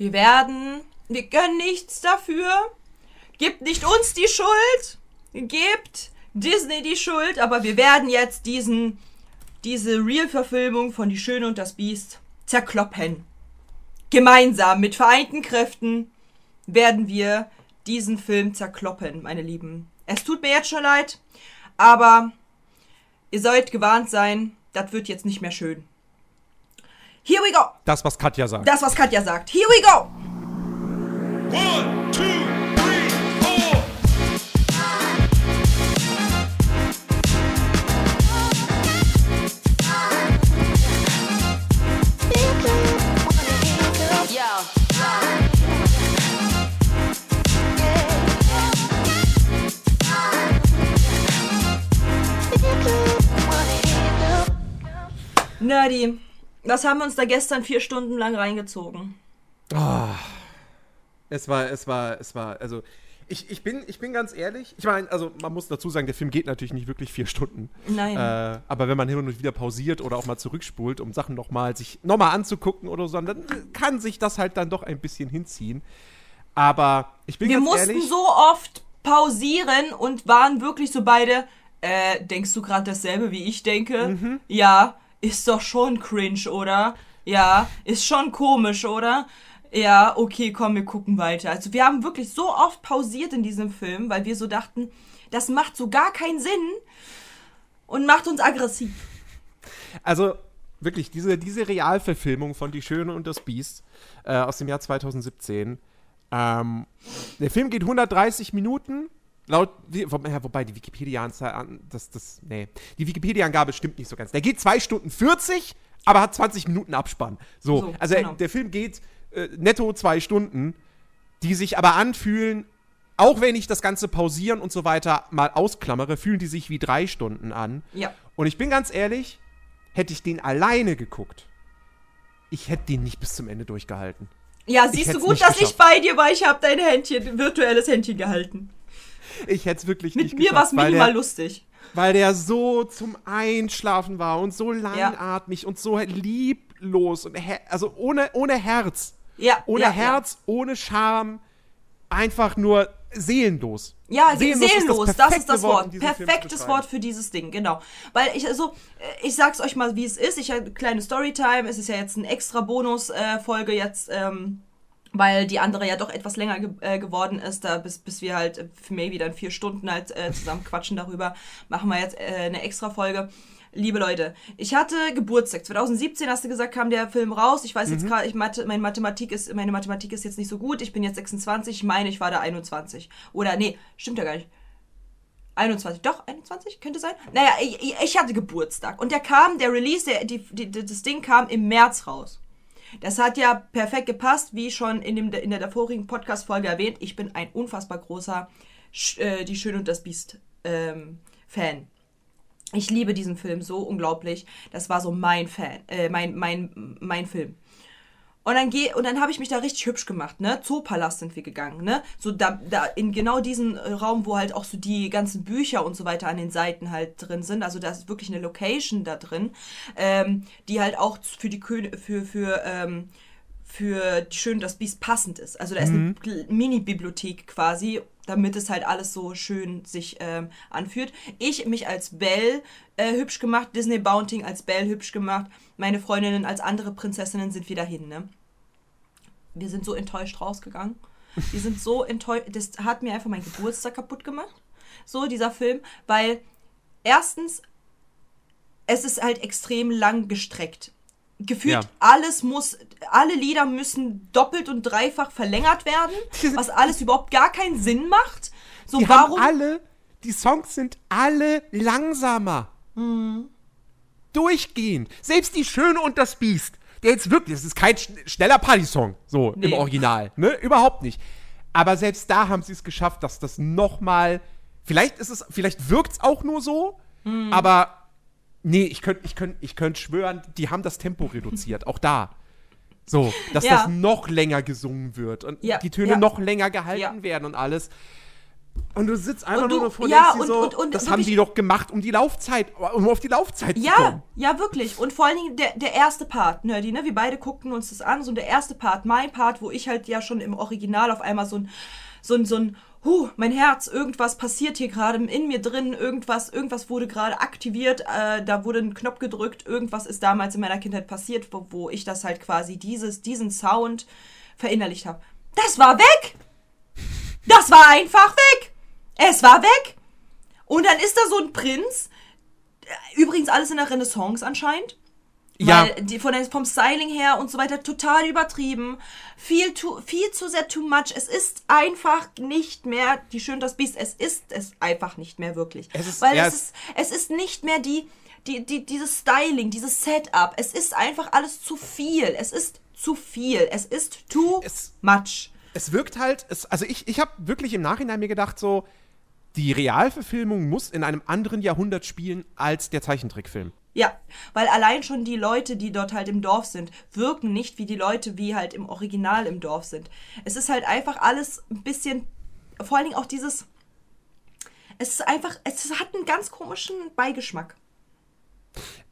Wir werden, wir können nichts dafür. Gibt nicht uns die Schuld. Gebt Disney die Schuld, aber wir werden jetzt diesen, diese Real-Verfilmung von Die Schöne und das Biest zerkloppen. Gemeinsam mit vereinten Kräften werden wir diesen Film zerkloppen, meine Lieben. Es tut mir jetzt schon leid, aber ihr sollt gewarnt sein, das wird jetzt nicht mehr schön. Here we go. Das, was Katja sagt. Das, was Katja sagt. Here we go. One, two, three, four. Yo. Nerdy, was haben wir uns da gestern vier Stunden lang reingezogen? Es war, es war, es war, also ich, ich, bin, ich bin ganz ehrlich. Ich meine, also man muss dazu sagen, der Film geht natürlich nicht wirklich vier Stunden. Nein. Äh, aber wenn man hin und wieder pausiert oder auch mal zurückspult, um Sachen nochmal sich nochmal anzugucken oder so, dann kann sich das halt dann doch ein bisschen hinziehen. Aber ich bin Wir ganz mussten ehrlich. so oft pausieren und waren wirklich so beide. Äh, denkst du gerade dasselbe, wie ich denke? Mhm. Ja, ist doch schon cringe, oder? Ja, ist schon komisch, oder? Ja, okay, komm, wir gucken weiter. Also wir haben wirklich so oft pausiert in diesem Film, weil wir so dachten, das macht so gar keinen Sinn und macht uns aggressiv. Also wirklich, diese, diese Realverfilmung von Die Schöne und das Biest äh, aus dem Jahr 2017. Ähm, der Film geht 130 Minuten. Laut, wobei die Wikipedia-Anzahl, das, das, nee, die Wikipedia-Angabe stimmt nicht so ganz. Der geht 2 Stunden 40, aber hat 20 Minuten Abspann. So, So, also genau. der Film geht äh, netto 2 Stunden, die sich aber anfühlen, auch wenn ich das Ganze pausieren und so weiter mal ausklammere, fühlen die sich wie drei Stunden an. Ja. Und ich bin ganz ehrlich, hätte ich den alleine geguckt, ich hätte den nicht bis zum Ende durchgehalten. Ja, siehst du gut, dass ich geschafft. bei dir war. Ich habe dein Händchen, virtuelles Händchen gehalten. Ich hätte es wirklich Mit nicht mir war es geschafft, minimal der, lustig. weil der so zum Einschlafen war und so langatmig und so lieblos und also ohne, ohne Herz. Ja, Ohne ja, Herz, ohne Scham, einfach nur seelenlos. Ja, seelenlos, seelenlos das, ist perfekte das Wort, Wort. Perfektes. Wort für dieses Ding, genau. Weil ich, also, äh, ich sag's euch mal, wie es ist. Ich habe kleine Storytime. Es ist ja jetzt eine extra Bonus-Folge jetzt, ähm, weil die andere ja doch etwas länger ge äh, geworden ist, da bis, bis wir halt äh, maybe dann vier Stunden halt äh, zusammen quatschen darüber, machen wir jetzt äh, eine extra Folge. Liebe Leute, ich hatte Geburtstag. 2017 hast du gesagt, kam der Film raus. Ich weiß Mhm. jetzt gerade, ich Mathe, meine Mathematik ist, meine Mathematik ist jetzt nicht so gut. Ich bin jetzt 26. Ich meine, ich war da 21. Oder nee, stimmt ja gar nicht. 21, doch, 21, könnte sein. Naja, ich, ich- ich hatte Geburtstag. Und der kam, der Release, der, die, die, das Ding kam im März raus. Das hat ja perfekt gepasst, wie schon in, dem, in der davorigen Podcast-Folge erwähnt. Ich bin ein unfassbar großer Sch- äh, Die Schöne und das Biest ähm, Fan. Ich liebe diesen Film so unglaublich. Das war so mein Fan, äh, mein, mein, mein Film. Und dann geh, und dann habe ich mich da richtig hübsch gemacht, ne? Zoopalast sind wir gegangen, ne? So da, da in genau diesen äh, Raum, wo halt auch so die ganzen Bücher und so weiter an den Seiten halt drin sind. Also da ist wirklich eine Location da drin, ähm, die halt auch für die Kö für für ähm, für Schön das Biest passend ist. Also da ist eine Gl- Mini-Bibliothek quasi, damit es halt alles so schön sich ähm, anfühlt. Ich mich als Belle äh, hübsch gemacht, Disney Bounting als Belle hübsch gemacht, meine Freundinnen als andere Prinzessinnen sind wieder hin, ne? Wir sind so enttäuscht rausgegangen. Wir sind so enttäuscht. Das hat mir einfach meinen Geburtstag kaputt gemacht. So, dieser Film. Weil, erstens, es ist halt extrem lang gestreckt. Gefühlt Ja. alles muss, alle Lieder müssen doppelt und dreifach verlängert werden, was alles überhaupt gar keinen Sinn macht. So, Die warum? alle, die Songs sind alle langsamer. Mhm. Durchgehend. Selbst die Schöne und das Biest, der jetzt wirklich, das ist kein sch schneller Party-Song, so im Nee. Original, ne? Überhaupt nicht. Aber selbst da haben sie es geschafft, dass das nochmal, vielleicht ist es, vielleicht wirkt es auch nur so, Mhm. aber nee, ich könnte ich könnt, ich könnt schwören, die haben das Tempo reduziert, auch da. So, dass Ja. das noch länger gesungen wird und Ja, die Töne ja. noch länger gehalten werden und alles. Und du sitzt einfach du- nur davor ja, und- so, und- und das haben wirklich- die doch gemacht, um die Laufzeit, um auf die Laufzeit zu Ja, kommen. ja, wirklich. Und vor allen Dingen der, der erste Part, Nerdy, ne? Wir beide guckten uns das an. So der erste Part, mein Part, wo ich halt ja schon im Original auf einmal so ein, so ein, so ein, huh, mein Herz, irgendwas passiert hier gerade in mir drin, irgendwas, irgendwas wurde gerade aktiviert, äh, da wurde ein Knopf gedrückt, irgendwas ist damals in meiner Kindheit passiert, wo, wo ich das halt quasi dieses, diesen Sound verinnerlicht habe. Das war weg! Das war einfach weg! Es war weg! Und dann ist da so ein Prinz, Übrigens alles in der Renaissance anscheinend. Ja. Die, von der, vom Styling her und so weiter total übertrieben. Viel, zu, viel zu sehr too much. Es ist einfach nicht mehr die Schön das Biest. Es ist es einfach nicht mehr wirklich. Es ist- Weil ja, es, ist, es ist nicht mehr die, die, die, dieses Styling, dieses Setup. Es ist einfach alles zu viel. Es ist zu viel. Es ist too Es- much. Es wirkt halt, es, also ich, ich habe wirklich im Nachhinein mir gedacht, so, die Realverfilmung muss in einem anderen Jahrhundert spielen als der Zeichentrickfilm. Ja, weil allein schon die Leute, die dort halt im Dorf sind, wirken nicht wie die Leute, wie halt im Original im Dorf sind. Es ist halt einfach alles ein bisschen, vor allen Dingen auch dieses, es ist einfach, es hat einen ganz komischen Beigeschmack.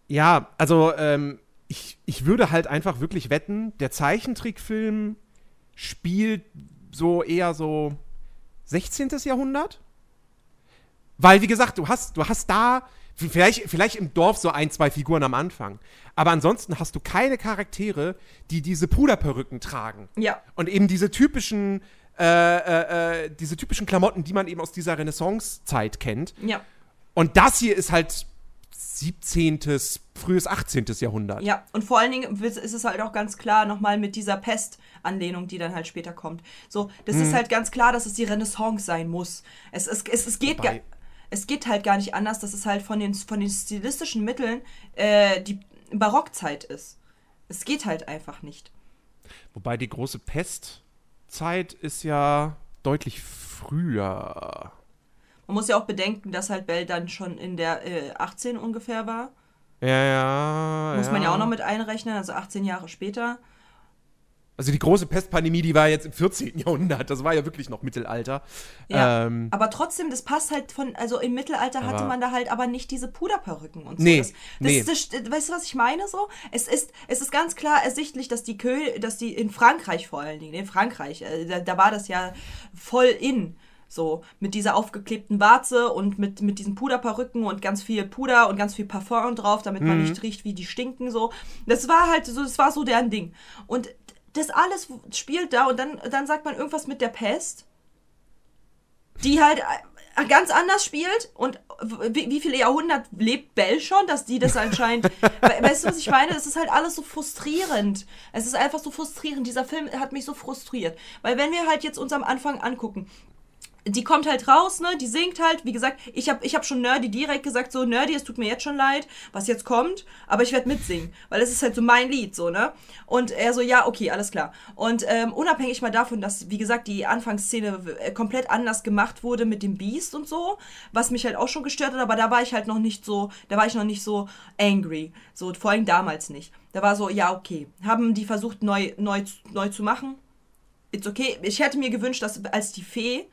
Ja, also ähm, ich, ich würde halt einfach wirklich wetten, der Zeichentrickfilm spielt so eher so 16. Jahrhundert. Weil, wie gesagt, du hast, du hast da vielleicht, vielleicht im Dorf so ein, zwei Figuren am Anfang. Aber ansonsten hast du keine Charaktere, die diese Puderperücken tragen. Ja. Und eben diese typischen, äh, äh, äh, diese typischen Klamotten, die man eben aus dieser Renaissance-Zeit kennt. Ja. Und das hier ist halt 17., frühes 18. Jahrhundert. Ja, und vor allen Dingen ist es halt auch ganz klar nochmal mit dieser Pest-Anlehnung, die dann halt später kommt. So, das Mhm. ist halt ganz klar, dass es die Renaissance sein muss. Es, es, es, es geht Wobei- gar, es geht halt gar nicht anders, dass es halt von den, von den stilistischen Mitteln äh, die Barockzeit ist. Es geht halt einfach nicht. Wobei die große Pestzeit ist ja deutlich früher. Man muss ja auch bedenken, dass halt Bell dann schon in der äh, 18 ungefähr war. Ja, ja. Muss man ja auch noch mit einrechnen, also 18 Jahre später. Also die große Pestpandemie, die war jetzt im 14. Jahrhundert. Das war ja wirklich noch Mittelalter. Ja, Ähm, aber trotzdem, das passt halt von, also im Mittelalter hatte man da halt aber nicht diese Puderperücken und so. Nee, das, das, nee. Das, weißt du, was ich meine so? Es ist, es ist ganz klar ersichtlich, dass die Kö dass die in Frankreich vor allen Dingen, in Frankreich, äh, da, da war das ja voll in. So, mit dieser aufgeklebten Warze und mit, mit diesen Puderperücken und ganz viel Puder und ganz viel Parfum drauf, damit man nicht riecht, wie die stinken, so. Das war halt so, das war so deren Ding. Und das alles spielt da und dann, dann sagt man irgendwas mit der Pest die halt äh, ganz anders spielt und wie, wie viele Jahrhundert lebt Bell schon, dass die das anscheinend, We- weißt du, was ich meine? Es ist halt alles so frustrierend. Es ist einfach so frustrierend. Dieser Film hat mich so frustriert. Weil wenn wir halt jetzt uns am Anfang angucken, die kommt halt raus, ne? Die singt halt. Wie gesagt, ich habe ich hab schon Nerdy direkt gesagt, so Nerdy, es tut mir jetzt schon leid, was jetzt kommt, aber ich werde mitsingen, weil es ist halt so mein Lied, so, ne? Und er so, ja, okay, alles klar. Und ähm, unabhängig mal davon, dass, wie gesagt, die Anfangsszene äh, komplett anders gemacht wurde mit dem Beast und so, was mich halt auch schon gestört hat, aber da war ich halt noch nicht so, da war ich noch nicht so angry. So, vor allem damals nicht. Da war so, ja, okay. Haben die versucht, neu, neu, neu zu machen? It's okay. Ich hätte mir gewünscht, dass als die Fee,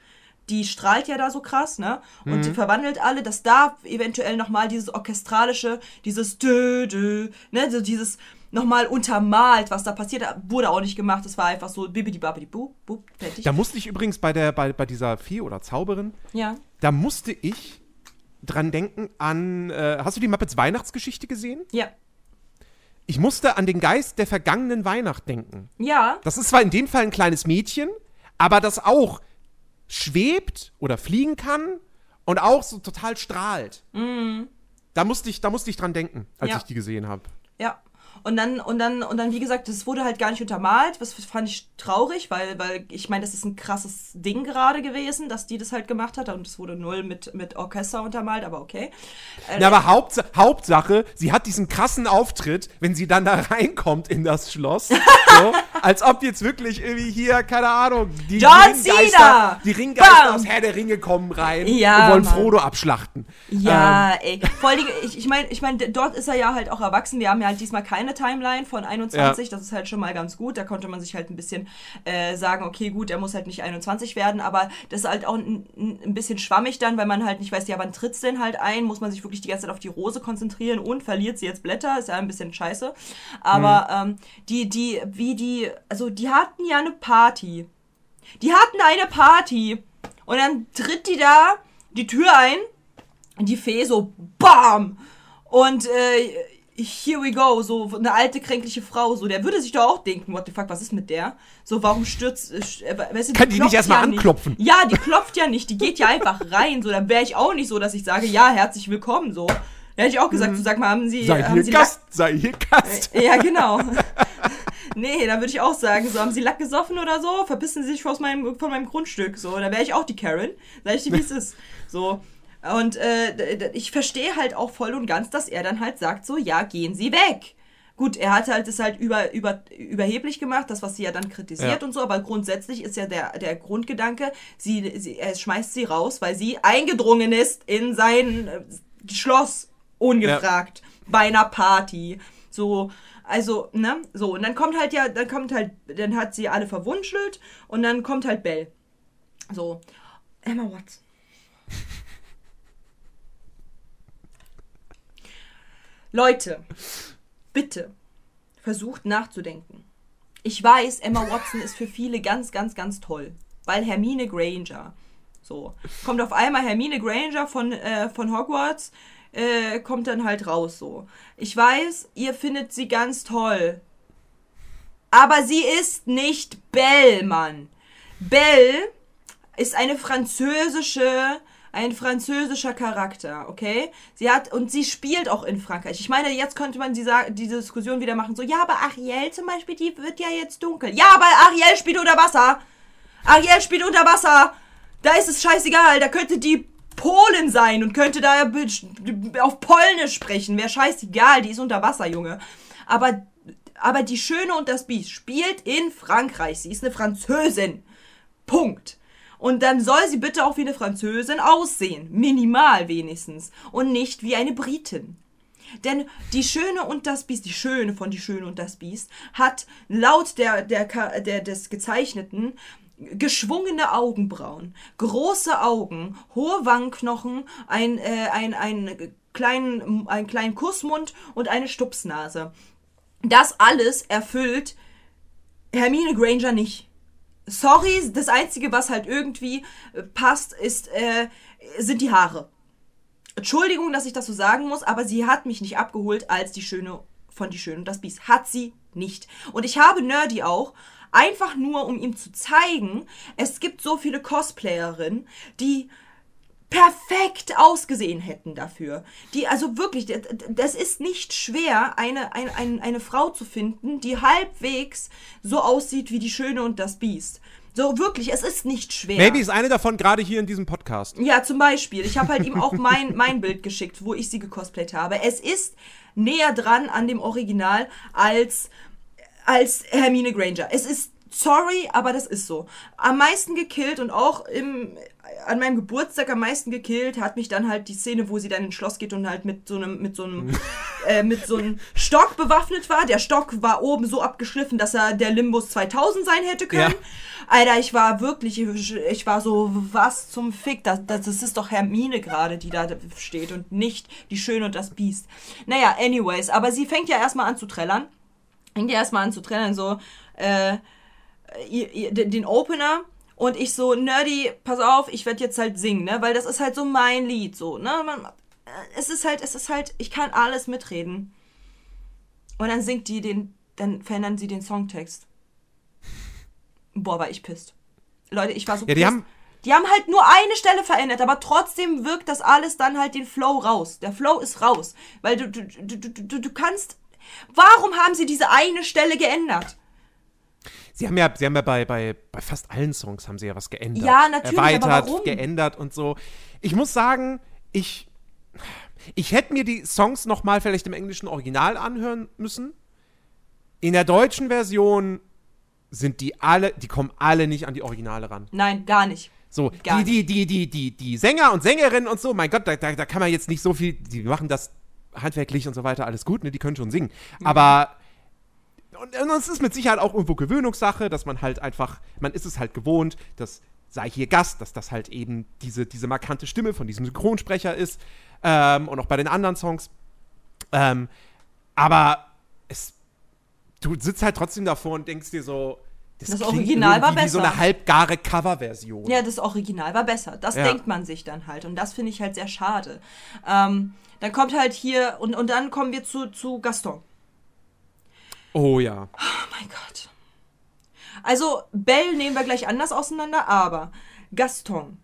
die strahlt ja da so krass, ne? Und die verwandelt alle, dass da eventuell nochmal dieses orchestralische, dieses dö, dö, ne? So dieses nochmal untermalt, was da passiert, wurde auch nicht gemacht. Es war einfach so bibidi babidi bu, bu, fertig. da musste ich übrigens bei, der, bei, bei dieser Fee oder Zauberin, ja. da musste ich dran denken an. Äh, hast du die Muppets Weihnachtsgeschichte gesehen? Ja. Ich musste an den Geist der vergangenen Weihnacht denken. Ja. Das ist zwar in dem Fall ein kleines Mädchen, aber das auch schwebt oder fliegen kann und auch so total strahlt. Da, musste ich, da musste ich dran denken, als Mhm. Ja. ich die gesehen habe. Ja. Und dann, und dann, und dann, wie gesagt, das wurde halt gar nicht untermalt. Das fand ich traurig, weil, weil ich meine, das ist ein krasses Ding gerade gewesen, dass die das halt gemacht hat. Und es wurde null mit, mit Orchester untermalt, aber okay. Äh, Na, aber Hauptsa Hauptsache, sie hat diesen krassen Auftritt, wenn sie dann da reinkommt in das Schloss. so, als ob jetzt wirklich irgendwie hier, keine Ahnung, die John Ringgeister, Cena! die Ringgeister Bam! aus Herr der Ringe kommen rein Ja, und wollen Mann. Frodo abschlachten. Ja, Ähm, ey. Vor Dingen, ich, ich meine, ich mein, dort ist er ja halt auch erwachsen. Wir haben ja halt diesmal keine Timeline von 21. Das ist halt schon mal ganz gut. Da konnte man sich halt ein bisschen äh, sagen, okay, gut, er muss halt nicht 21 werden, aber das ist halt auch ein, ein bisschen schwammig dann, weil man halt nicht weiß, ja, wann tritt's denn halt ein? Muss man sich wirklich die ganze Zeit auf die Rose konzentrieren und verliert sie jetzt Blätter? Ist ja ein bisschen scheiße. Aber ähm, die, die, wie die, also die hatten ja eine Party. Die hatten eine Party. Und dann tritt die da die Tür ein. Die Fee so, BAM! Und äh, here we go, so eine alte, kränkliche Frau, so, der würde sich doch auch denken, what the fuck, was ist mit der? So, warum stürzt, äh, äh, weißt du, Kann die nicht klopft erst mal ja nicht. anklopfen? Ja, die klopft ja nicht, die geht ja einfach rein, so, dann wäre ich auch nicht so, dass ich sage, ja, herzlich willkommen, so. Da hätte ich auch gesagt, so, sag mal, haben Sie, Sei haben hier Sie Gast, sei hier Gast. Lack, ja, genau. nee, da würde ich auch sagen, so, haben Sie Lack gesoffen oder so? Verpissen Sie sich aus meinem, von meinem Grundstück, so. Da wäre ich auch die Karen. Sag ich dir, wie es ist. So. Und äh, ich verstehe halt auch voll und ganz, dass er dann halt sagt, so, ja, gehen Sie weg. Gut, er hat halt das halt über, über, überheblich gemacht, das, was sie ja dann kritisiert Ja. und so, aber grundsätzlich ist ja der, der Grundgedanke, sie, sie, er schmeißt sie raus, weil sie eingedrungen ist in sein äh, Schloss, ungefragt, bei einer Party. So, also, ne, so, und dann kommt halt ja, dann kommt halt, dann hat sie alle verwunschelt und dann kommt halt Belle. So, Emma Watson. Leute, bitte versucht nachzudenken. Ich weiß, Emma Watson ist für viele ganz, ganz, ganz toll, weil Hermine Granger. So, kommt auf einmal Hermine Granger von, äh, von Hogwarts, äh, kommt dann halt raus so. Ich weiß, ihr findet sie ganz toll. Aber sie ist nicht Belle, Mann. Belle ist eine französische, ein französischer Charakter, okay? Sie hat, und sie spielt auch in Frankreich. Ich meine, jetzt könnte man die, diese Diskussion wieder machen, so, ja, aber Ariel zum Beispiel, die wird ja jetzt dunkel. Ja, aber Ariel spielt unter Wasser. Ariel spielt unter Wasser. Da ist es scheißegal, da könnte die Polen sein und könnte da auf Polnisch sprechen. Wäre scheißegal, die ist unter Wasser, Junge. Aber, aber die Schöne und das Biest spielt in Frankreich. Sie ist eine Französin. Punkt. Und dann soll sie bitte auch wie eine Französin aussehen. Minimal wenigstens. Und nicht wie eine Britin. Denn die Schöne und das Biest, die Schöne von die Schöne und das Biest, hat laut der, der, der, des Gezeichneten geschwungene Augenbrauen, große Augen, hohe Wangenknochen, ein, äh, ein, ein, kleinen, einen kleinen Kussmund und eine Stupsnase. Das alles erfüllt Hermine Granger nicht. Sorry, das Einzige, was halt irgendwie äh, passt, ist, äh, sind die Haare. Entschuldigung, dass ich das so sagen muss, aber sie hat mich nicht abgeholt als die Schöne von Die Schöne und das Biest. Hat sie nicht. Und ich habe Nerdy auch, einfach nur, um ihm zu zeigen, es gibt so viele Cosplayerinnen, die perfekt ausgesehen hätten dafür. Die, also wirklich, das ist nicht schwer, eine, ein, ein, eine Frau zu finden, die halbwegs so aussieht wie die Schöne und das Biest. So wirklich, es ist nicht schwer. Maybe ist eine davon gerade hier in diesem Podcast. Ja, zum Beispiel. Ich habe halt ihm auch mein, mein Bild geschickt, wo ich sie gecosplayt habe. Es ist näher dran an dem Original als, als Hermine Granger. Es ist sorry, aber das ist so. Am meisten gekillt und auch im, an meinem Geburtstag am meisten gekillt hat mich dann halt die Szene, wo sie dann ins Schloss geht und halt mit so einem, mit so einem, äh, mit so einem Stock bewaffnet war. Der Stock war oben so abgeschliffen, dass er der Limbus 2000 sein hätte können. Ja. Alter, ich war wirklich, ich war so, was zum Fick, das, das, das ist doch Hermine gerade, die da steht und nicht die Schöne und das Biest. Naja, anyways, aber sie fängt ja erstmal an zu trällern. Fängt ja erstmal an zu trällern, so, äh, den Opener und ich so, Nerdy, pass auf, ich werde jetzt halt singen, ne, weil das ist halt so mein Lied, so, ne, man, äh, es ist halt, es ist halt, ich kann alles mitreden. Und dann singt die den, dann verändern sie den Songtext. Boah, war ich pisst. Leute, ich war so Ja, die pisst. haben- die haben halt nur eine Stelle verändert, aber trotzdem wirkt das alles dann halt den Flow raus. Der Flow ist raus. Weil du, du, du, du, du kannst. Warum haben sie diese eine Stelle geändert? Sie haben ja, sie haben ja bei, bei, bei fast allen Songs haben sie ja was geändert. Ja, natürlich, Erweitert, geändert und so. Ich muss sagen, ich, ich hätte mir die Songs noch mal vielleicht im englischen Original anhören müssen. In der deutschen Version sind die alle, die kommen alle nicht an die Originale ran. Nein, gar nicht. So, Gar die, die, die, die, die, die Sänger und Sängerinnen und so, mein Gott, da, da, da kann man jetzt nicht so viel, die machen das handwerklich und so weiter, alles gut, ne, die können schon singen. Mhm. Aber und, und es ist mit Sicherheit auch irgendwo Gewöhnungssache, dass man halt einfach, man ist es halt gewohnt, dass sei hier Gast, dass das halt eben diese, diese markante Stimme von diesem Synchronsprecher ist ähm, und auch bei den anderen Songs. Ähm, aber es, du sitzt halt trotzdem davor und denkst dir so, das, Das Original war irgendwie wie so besser. eine halbgare Coverversion. Ja, das Original war besser. Das Ja. denkt man sich dann halt. Und das finde ich halt sehr schade. Ähm, dann kommt halt hier, und, und dann kommen wir zu, zu Gaston. Oh ja. Oh mein Gott. Also, Belle nehmen wir gleich anders auseinander, aber Gaston.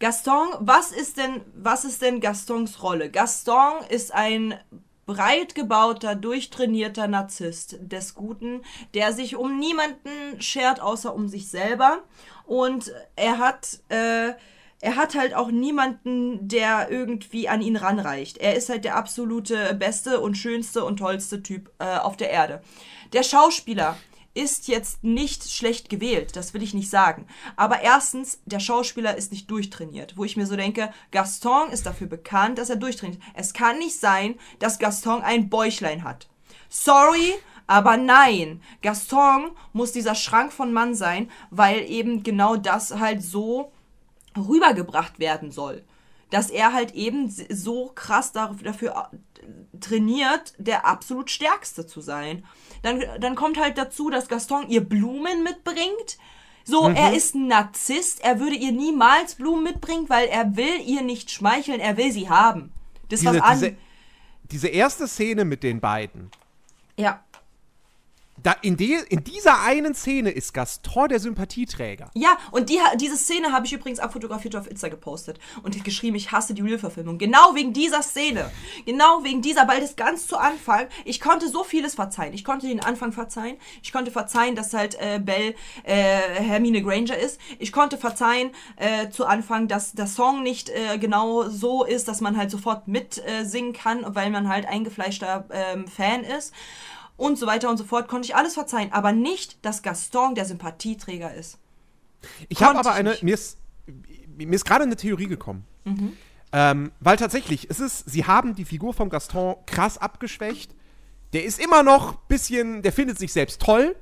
Gaston, was ist denn, was ist denn Gastons Rolle? Gaston ist ein breit gebauter, durchtrainierter Narzisst des Guten, der sich um niemanden schert, außer um sich selber. Und er hat, äh, er hat halt auch niemanden, der irgendwie an ihn ranreicht. Er ist halt der absolute beste und schönste und tollste Typ äh, auf der Erde. Der Schauspieler ist jetzt nicht schlecht gewählt, das will ich nicht sagen. Aber erstens, der Schauspieler ist nicht durchtrainiert, wo ich mir so denke, Gaston ist dafür bekannt, dass er durchtrainiert. Es kann nicht sein, dass Gaston ein Bäuchlein hat. Sorry, aber nein. Gaston muss dieser Schrank von Mann sein, weil eben genau das halt so rübergebracht werden soll. Dass er halt eben so krass dafür äh, trainiert, der absolut Stärkste zu sein. Dann, dann kommt halt dazu, dass Gaston ihr Blumen mitbringt. So, er ist ein Narzisst. Er würde ihr niemals Blumen mitbringen, weil er will ihr nicht schmeicheln. Er will sie haben. Das Diese, was an. diese, diese erste Szene mit den beiden, ja. Da in, de, in dieser einen Szene ist Gaston der Sympathieträger. Ja, und die, diese Szene habe ich übrigens abfotografiert auf Insta gepostet und geschrieben, ich hasse die Real-Verfilmung. Genau wegen dieser Szene. Genau wegen dieser, weil das ganz zu Anfang, ich konnte so vieles verzeihen. Ich konnte den Anfang verzeihen. Ich konnte verzeihen, dass halt äh, Belle äh, Hermine Granger ist. Ich konnte verzeihen äh, zu Anfang, dass der Song nicht äh, genau so ist, dass man halt sofort mitsingen singen kann, weil man halt eingefleischter ähm, Fan ist. Und so weiter und so fort, konnte ich alles verzeihen. Aber nicht, dass Gaston der Sympathieträger ist. Ich habe aber eine, mir ist, mir ist gerade eine Theorie gekommen. Mhm. Ähm, weil tatsächlich, es ist, sie haben die Figur von Gaston krass abgeschwächt. Der ist immer noch ein bisschen, der findet sich selbst toll.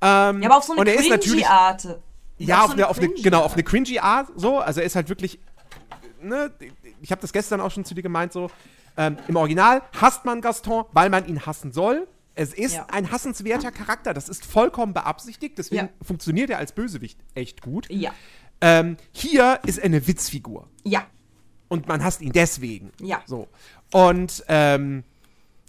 Ähm, Ja, aber auf so eine cringy Art. Ja, auf, eine, auf, eine, genau, auf eine cringy Art, so. Also er ist halt wirklich, ne, ich habe das gestern auch schon zu dir gemeint, so. Ähm, Im Original hasst man Gaston, weil man ihn hassen soll. Es ist Ja. ein hassenswerter Charakter, das ist vollkommen beabsichtigt, deswegen Ja. funktioniert er als Bösewicht echt gut. Ja. Ähm, hier ist er eine Witzfigur Ja. und man hasst ihn deswegen. Ja. So. Und ähm,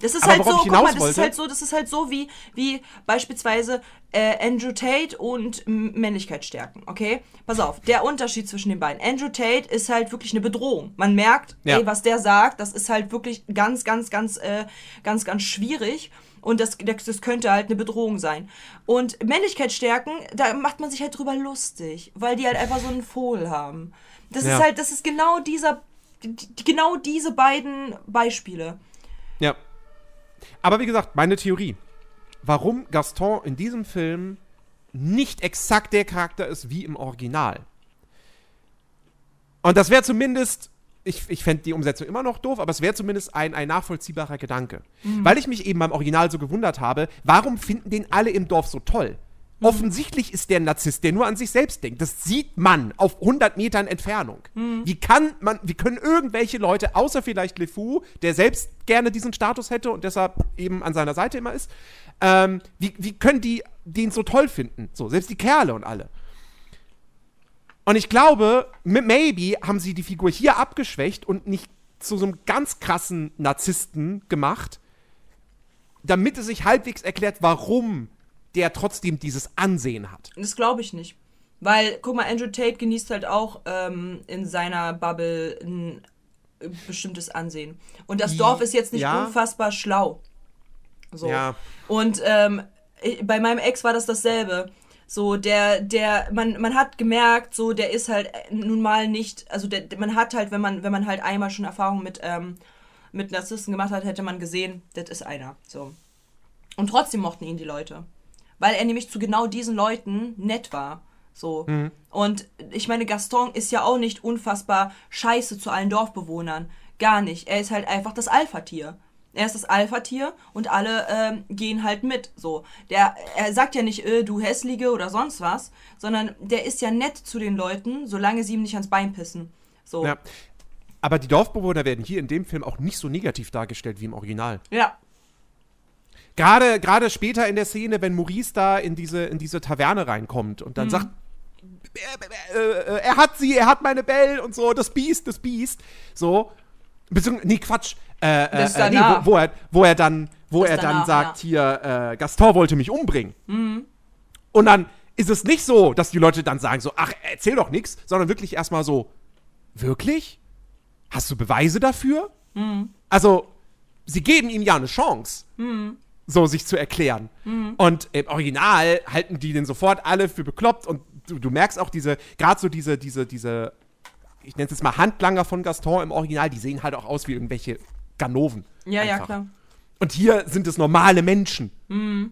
Das ist Aber halt so, guck mal, das ist wollte- halt so, das ist halt so wie, wie beispielsweise äh, Andrew Tate und Männlichkeit stärken, okay? Pass auf, der Unterschied zwischen den beiden. Andrew Tate ist halt wirklich eine Bedrohung. Man merkt, Ja. ey, was der sagt, das ist halt wirklich ganz, ganz, ganz, äh, ganz, ganz schwierig. Und das, das, könnte halt eine Bedrohung sein. Und Männlichkeit stärken, da macht man sich halt drüber lustig, weil die halt einfach so einen Fohl haben. Das Ja. ist halt, das ist genau dieser, die, die, genau diese beiden Beispiele. Ja. Aber wie gesagt, meine Theorie. Warum Gaston in diesem Film nicht exakt der Charakter ist wie im Original. Und das wäre zumindest, ich, ich fände die Umsetzung immer noch doof, aber es wäre zumindest ein, ein nachvollziehbarer Gedanke. Weil ich mich eben beim Original so gewundert habe, warum finden den alle im Dorf so toll? Offensichtlich ist der Narzisst, der nur an sich selbst denkt. Das sieht man auf 100 Metern Entfernung. Wie kann man, wie können irgendwelche Leute, außer vielleicht LeFou, der selbst gerne diesen Status hätte und deshalb eben an seiner Seite immer ist, ähm, wie, wie können die den so toll finden? So, selbst die Kerle und alle. Und ich glaube, m- maybe haben sie die Figur hier abgeschwächt und nicht zu so einem ganz krassen Narzissten gemacht, damit es sich halbwegs erklärt, warum der trotzdem dieses Ansehen hat. Das glaube ich nicht. Weil, guck mal, Andrew Tate genießt halt auch ähm, in seiner Bubble ein äh, bestimmtes Ansehen. Und das Dorf ist jetzt nicht Ja. unfassbar schlau. So. Ja. Und ähm, bei meinem Ex war das dasselbe. So, der, der, man, man hat gemerkt, so, der ist halt äh, nun mal nicht, also der, man hat halt, wenn man, wenn man halt einmal schon Erfahrung mit, ähm, mit Narzissten gemacht hat, hätte man gesehen, das ist einer. So. Und trotzdem mochten ihn die Leute. Weil er nämlich zu genau diesen Leuten nett war. So. Und ich meine, Gaston ist ja auch nicht unfassbar scheiße zu allen Dorfbewohnern. Gar nicht. Er ist halt einfach das Alpha-Tier. Er ist das Alpha-Tier und alle ähm, gehen halt mit. So, der, er sagt ja nicht, äh, du hässliche oder sonst was, sondern der ist ja nett zu den Leuten, solange sie ihm nicht ans Bein pissen. So, Ja. Aber die Dorfbewohner werden hier in dem Film auch nicht so negativ dargestellt wie im Original. ja, Gerade, gerade später in der Szene, wenn Maurice da in diese, in diese Taverne reinkommt und Mhm. dann sagt, äh, äh, er hat sie, er hat meine Belle und so, das Biest, das Biest. So. Beziehungsweise, nee, Quatsch. Äh, Das ist äh, äh, nee, wo, wo, er, wo er dann, wo Das er dann danach, sagt, hier, äh, Gaston wollte mich umbringen. Und dann ist es nicht so, dass die Leute dann sagen so, ach, erzähl doch nichts, sondern wirklich erstmal so, wirklich? Hast du Beweise dafür? Also, sie geben ihm ja eine Chance, so sich zu erklären. Und im Original halten die den sofort alle für bekloppt und du, du merkst auch diese, gerade so diese, diese, diese, ich nenne es jetzt mal Handlanger von Gaston im Original, die sehen halt auch aus wie irgendwelche Ganoven. ja, ja, Einfach. klar. Und hier sind es normale Menschen. Ähm,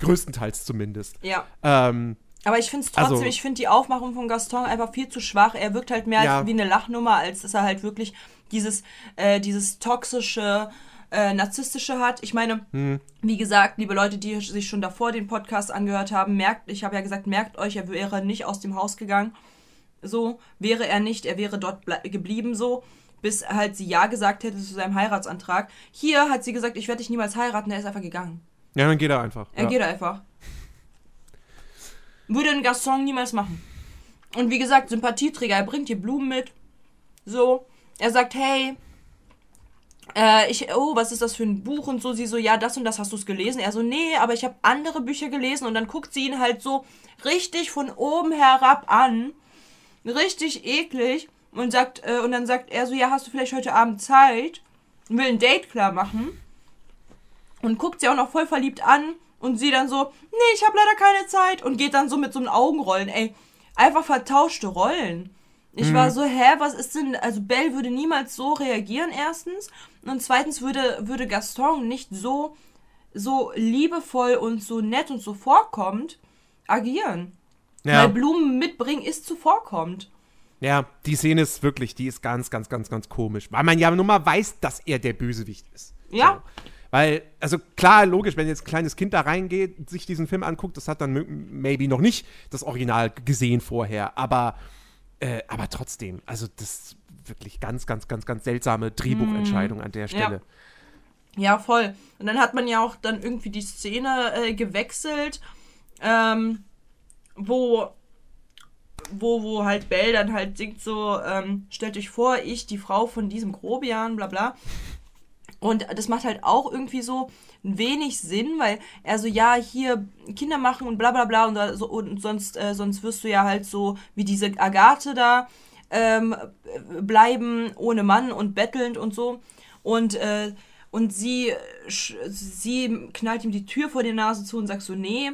größtenteils zumindest. Ja. Ähm, Aber ich finde es trotzdem, Also- ich finde die Aufmachung von Gaston einfach viel zu schwach. Er wirkt halt mehr Ja. wie eine Lachnummer, als dass er halt wirklich dieses, äh, dieses toxische, äh, narzisstische hat. Ich meine, Hm. wie gesagt, liebe Leute, die sich schon davor den Podcast angehört haben, merkt, ich habe ja gesagt, merkt euch, er wäre nicht aus dem Haus gegangen. So, wäre er nicht, er wäre dort geblieben so, bis halt sie Ja gesagt hätte zu seinem Heiratsantrag. Hier hat sie gesagt, ich werde dich niemals heiraten, er ist einfach gegangen. ja, dann geht er einfach. Er ja. geht einfach. Würde ein Gaston niemals machen. Und wie gesagt, Sympathieträger, er bringt dir Blumen mit. So. Er sagt, hey, äh, ich, oh, was ist das für ein Buch und so. Sie so, ja, das und das hast du es gelesen. Er so, nee, aber ich habe andere Bücher gelesen und dann guckt sie ihn halt so richtig von oben herab an. Richtig eklig. Und sagt, äh, und dann sagt er so, ja, hast du vielleicht heute Abend Zeit? Und will ein Date klar machen und guckt sie auch noch voll verliebt an und sie dann so, nee, ich habe leider keine Zeit und geht dann so mit so einem Augenrollen, ey, einfach vertauschte Rollen. Ich war so, hä, was ist denn, also Belle würde niemals so reagieren, erstens, und zweitens würde, würde Gaston nicht so, so liebevoll und so nett und so vorkommt agieren. Ja. Weil Blumen mitbringen ist zuvorkommt. Ja, die Szene ist wirklich, die ist ganz, ganz, ganz, ganz komisch. Weil man ja nun mal weiß, dass er der Bösewicht ist. Ja. So. Weil, also klar, logisch, wenn jetzt ein kleines Kind da reingeht, sich diesen Film anguckt, das hat dann maybe noch nicht das Original gesehen vorher, aber, äh, aber trotzdem, also das ist wirklich ganz, ganz, ganz, ganz seltsame Drehbuchentscheidung an der Stelle. Ja, voll. Und dann hat man ja auch dann irgendwie die Szene äh, gewechselt, ähm, wo, wo, wo halt Belle dann halt singt so, ähm, stellt euch vor, ich, die Frau von diesem Grobian, bla bla. Und das macht halt auch irgendwie so wenig Sinn, weil er so, ja, hier Kinder machen und bla bla bla und, so, und sonst, äh, sonst wirst du ja halt so wie diese Agathe da ähm, bleiben ohne Mann und bettelnd und so. Und, äh, und sie, sie knallt ihm die Tür vor die Nase zu und sagt so, nee,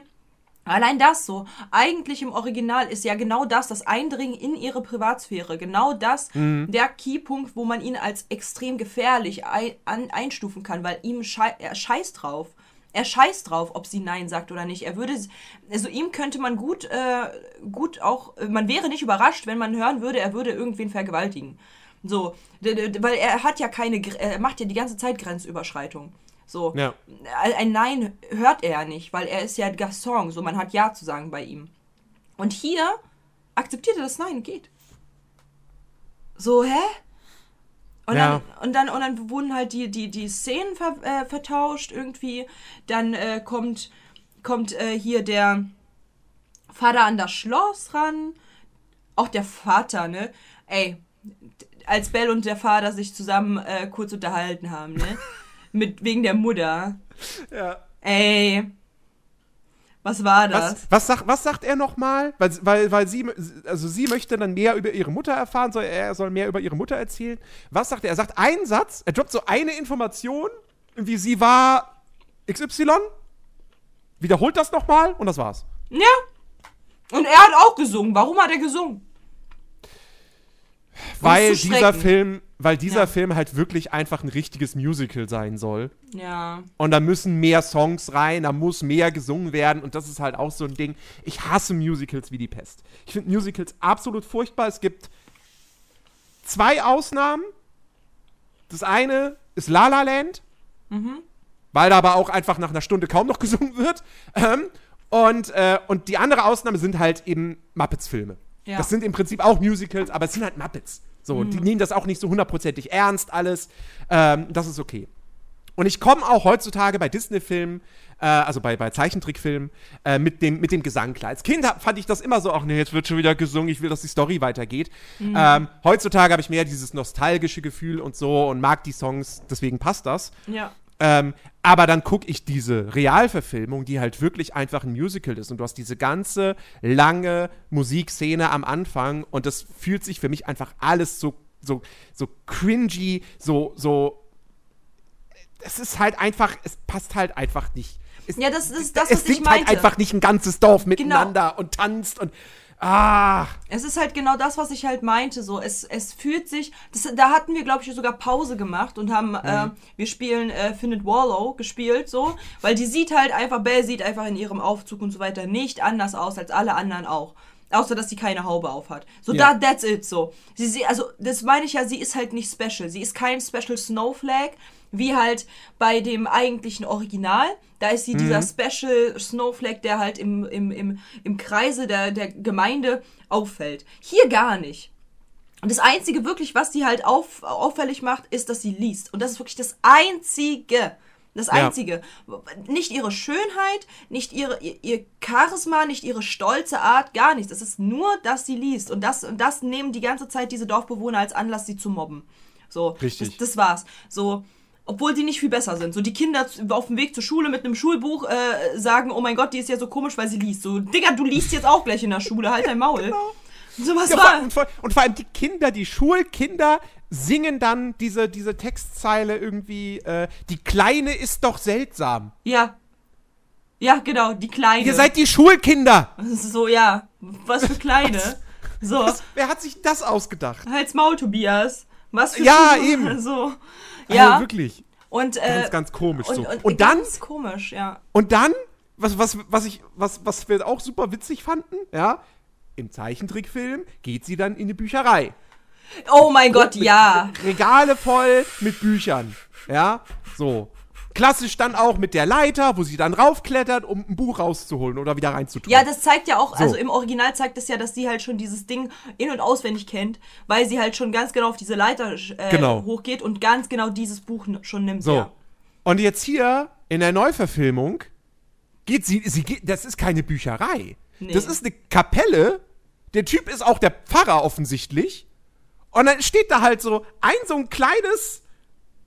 Allein das so. Eigentlich im Original ist ja genau das, das Eindringen in ihre Privatsphäre. Genau das, der Keypunkt, wo man ihn als extrem gefährlich ein, an, einstufen kann, weil ihm schei er scheißt drauf. Er scheißt drauf, ob sie Nein sagt oder nicht. Er würde, also ihm könnte man gut, äh, gut auch, man wäre nicht überrascht, wenn man hören würde, er würde irgendwen vergewaltigen. So, weil er hat ja keine, er macht ja die ganze Zeit Grenzüberschreitung. So, Ja. ein Nein hört er ja nicht, weil er ist ja Gaston, so man hat Ja zu sagen bei ihm. Und hier akzeptiert er das Nein, geht. So, hä? Und, Ja. dann, und, dann, und dann wurden halt die, die, die Szenen ver, äh, vertauscht irgendwie. Dann äh, kommt, kommt äh, hier der Vater an das Schloss ran. Auch der Vater, ne? Ey, als Belle und der Vater sich zusammen äh, kurz unterhalten haben, ne? Mit, wegen der Mutter. Ja. Ey. Was war das? Was, was, sagt, was sagt er nochmal? Weil, weil, weil sie, also sie möchte dann mehr über ihre Mutter erfahren, soll, er soll mehr über ihre Mutter erzählen. Was sagt er? Er sagt einen Satz, er droppt so eine Information, wie sie war XY, wiederholt das nochmal und das war's. Ja. Und er hat auch gesungen. Warum hat er gesungen? Weil dieser. Film, weil dieser Ja. Film halt wirklich einfach ein richtiges Musical sein soll. Ja. Und da müssen mehr Songs rein, da muss mehr gesungen werden. Und das ist halt auch so ein Ding. Ich hasse Musicals wie die Pest. Ich finde Musicals absolut furchtbar. Es gibt zwei Ausnahmen. Das eine ist La La Land. Weil da aber auch einfach nach einer Stunde kaum noch gesungen wird. Ähm, und, äh, und die andere Ausnahme sind halt eben Muppets-Filme. Ja. Das sind im Prinzip auch Musicals, aber es sind halt Muppets. So, die nehmen das auch nicht so hundertprozentig ernst alles. Ähm, das ist okay. Und ich komme auch heutzutage bei Disney-Filmen, äh, also bei, bei Zeichentrickfilmen, äh, mit, dem, mit dem Gesang klar. Als Kind hab, fand ich das immer so, ach nee, jetzt wird schon wieder gesungen, ich will, dass die Story weitergeht. Ähm, heutzutage habe ich mehr dieses nostalgische Gefühl und so und mag die Songs, deswegen passt das. Ja. Ähm, aber dann gucke ich diese Realverfilmung, die halt wirklich einfach ein Musical ist. Und du hast diese ganze lange Musikszene am Anfang und das fühlt sich für mich einfach alles so, so, so cringy, so, so. Es ist halt einfach, es passt halt einfach nicht. Es, Ja, das ist das, es was ich singt halt meinte. Genau. einfach nicht ein ganzes Dorf miteinander und tanzt und. Ah, Es ist halt genau das, was ich halt meinte. So, es, es fühlt sich. Das, da hatten wir, glaube ich, sogar Pause gemacht und haben, äh, wir spielen äh, Findet Warlow gespielt, so, weil die sieht halt einfach, Belle sieht einfach in ihrem Aufzug und so weiter nicht anders aus als alle anderen auch. Außer, dass sie keine Haube auf hat. So, Ja. da, that's it, so. Sie, sie, also, das meine ich ja, sie ist halt nicht special. Sie ist kein Special Snowflake, wie halt bei dem eigentlichen Original. Da ist sie dieser Special Snowflake, der halt im, im, im, im Kreise der, der Gemeinde auffällt. Hier gar nicht. Und das Einzige wirklich, was sie halt auf, auffällig macht, ist, dass sie liest. Und das ist wirklich das Einzige. Das Ja. Einzige. Nicht ihre Schönheit, nicht ihre, ihr, ihr Charisma, nicht ihre stolze Art, gar nichts. Es ist nur, dass sie liest. Und das, und das nehmen die ganze Zeit diese Dorfbewohner als Anlass, sie zu mobben. So. Richtig. Das, das war's. So. Obwohl die nicht viel besser sind. So, die Kinder auf dem Weg zur Schule mit einem Schulbuch äh, sagen, oh mein Gott, die ist ja so komisch, weil sie liest. So, Digga, du liest jetzt auch gleich in der Schule, halt dein Maul. So was Ja, war. und, vor, und vor allem die Kinder, die Schulkinder singen dann diese, diese Textzeile irgendwie, äh, die Kleine ist doch seltsam. Ja. Ja, genau, die Kleine. Ihr seid die Schulkinder. So, ja. Was für Kleine. So. Was, wer hat sich das ausgedacht? Halt's Maul, Tobias. Was für Ja, Schuhe. eben. So. Ja. Also wirklich. und, äh, Ganz, ganz komisch und, so. Und, Und dann, Ganz komisch, ja. und dann, was, was, was, ich, was, was wir auch super witzig fanden, ja, im Zeichentrickfilm geht sie dann in eine Bücherei. Oh mein Gott, ja. Regale voll mit Büchern. Ja, so. Klassisch dann auch mit der Leiter, wo sie dann raufklettert, um ein Buch rauszuholen oder wieder reinzutun. Ja, das zeigt ja auch, So. also im Original zeigt es ja, dass sie halt schon dieses Ding in- und auswendig kennt, weil sie halt schon ganz genau auf diese Leiter äh, Genau. hochgeht und ganz genau dieses Buch schon nimmt. So. Ja. Und jetzt hier in der Neuverfilmung geht sie, sie geht, das ist keine Bücherei. Nee. Das ist eine Kapelle. Der Typ ist auch der Pfarrer offensichtlich. Und dann steht da halt so ein so ein kleines,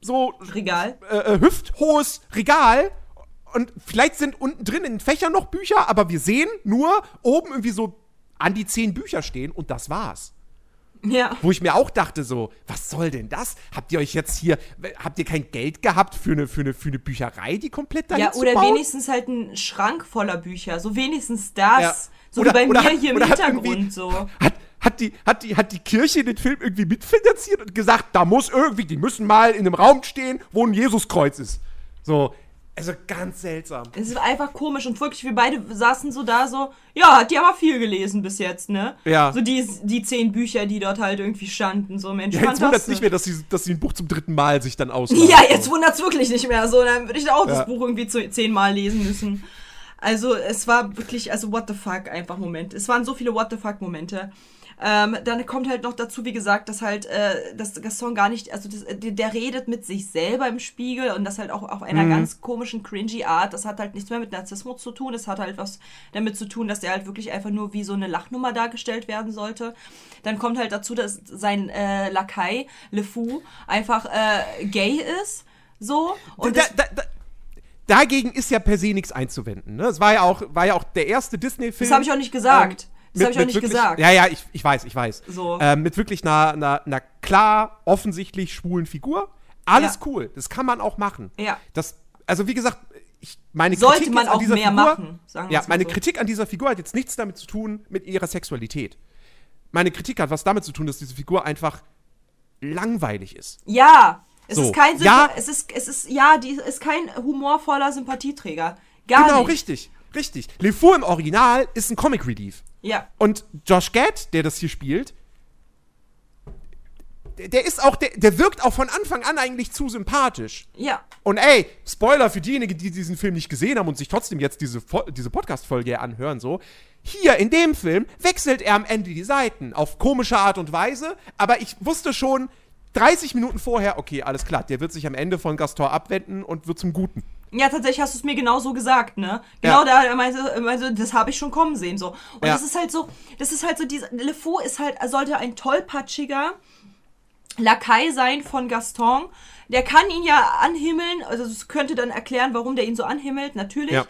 so Regal. äh, äh, hüfthohes Regal. Und vielleicht sind unten drin in den Fächern noch Bücher, aber wir sehen nur oben irgendwie so an die zehn Bücher stehen und das war's. Ja. Wo ich mir auch dachte, so, was soll denn das? Habt ihr euch jetzt hier, habt ihr kein Geld gehabt für eine, für eine, für eine Bücherei, die komplett dahin Ja, zu oder bauen? wenigstens halt ein Schrank voller Bücher. So wenigstens das. Ja. So Oder- wie bei mir hat- hier im Hintergrund so. Hat, hat, die, hat, die, hat die Kirche den Film irgendwie mitfinanziert und gesagt, da muss irgendwie, die müssen mal in einem Raum stehen, wo ein Jesuskreuz ist. So, also ganz seltsam. Es ist einfach komisch und wirklich, wir beide saßen so da so, ja, hat die aber viel gelesen bis jetzt, ne? Ja. So die, die zehn Bücher, die dort halt irgendwie standen, so Mensch, Ja, jetzt wundert es nicht mehr, dass sie, dass sie ein Buch zum dritten Mal sich dann ausleihen. Ja, jetzt wundert's wirklich nicht mehr. So, dann würde ich auch Ja. das Buch irgendwie zu, zehnmal lesen müssen. Also, es war wirklich, also what the fuck einfach Moment. Es waren so viele what the fuck Momente. Ähm, dann kommt halt noch dazu, wie gesagt, dass halt äh, dass Gaston gar nicht, also das, der, der redet mit sich selber im Spiegel und das halt auch auf einer ganz komischen, cringy Art. Das hat halt nichts mehr mit Narzissmus zu tun. Es hat halt was damit zu tun, dass der halt wirklich einfach nur wie so eine Lachnummer dargestellt werden sollte. Dann kommt halt dazu, dass sein äh, Lakai, Le Fou, einfach äh, gay ist. So. Und da, das, da, da, dagegen ist ja per se nichts einzuwenden. Ne? Es war ja auch, war ja auch der erste Disney-Film. das habe ich auch nicht gesagt. Ähm, das habe ich auch nicht wirklich, gesagt. Ja, ja, ich, ich weiß, ich weiß. So. Ähm, mit wirklich einer, einer, einer klar, offensichtlich schwulen Figur. Alles Ja. cool. Das kann man auch machen. Ja. Das, also wie gesagt, ich, meine Sollte Kritik man auch dieser mehr Figur, machen, sagen Ja, meine so. Kritik an dieser Figur hat jetzt nichts damit zu tun mit ihrer Sexualität. Meine Kritik hat was damit zu tun, dass diese Figur einfach langweilig ist. Ja. Es So. ist kein Sympa- Ja. es ist es ist ja, die ist kein humorvoller Sympathieträger. Gar genau, nicht. richtig. Richtig. Le Fou im Original ist ein Comic Relief. Ja. Und Josh Gad, der das hier spielt, der, ist auch, der, der wirkt auch von Anfang an eigentlich zu sympathisch. Ja. Und ey, Spoiler für diejenigen, die diesen Film nicht gesehen haben und sich trotzdem jetzt diese, diese Podcast-Folge anhören, so. Hier in dem Film wechselt er am Ende die Seiten auf komische Art und Weise, aber ich wusste schon 30 Minuten vorher, okay, alles klar, der wird sich am Ende von Gaston abwenden und wird zum Guten. Ja, tatsächlich hast du es mir genau so gesagt, ne? Genau Ja. da meinte, meinte das habe ich schon kommen sehen, so. Und Ja. das ist halt so, das ist halt so, diese, LeFou ist halt, sollte ein tollpatschiger Lakai sein von Gaston. Der kann ihn ja anhimmeln, also es könnte dann erklären, warum der ihn so anhimmelt, natürlich. Ja.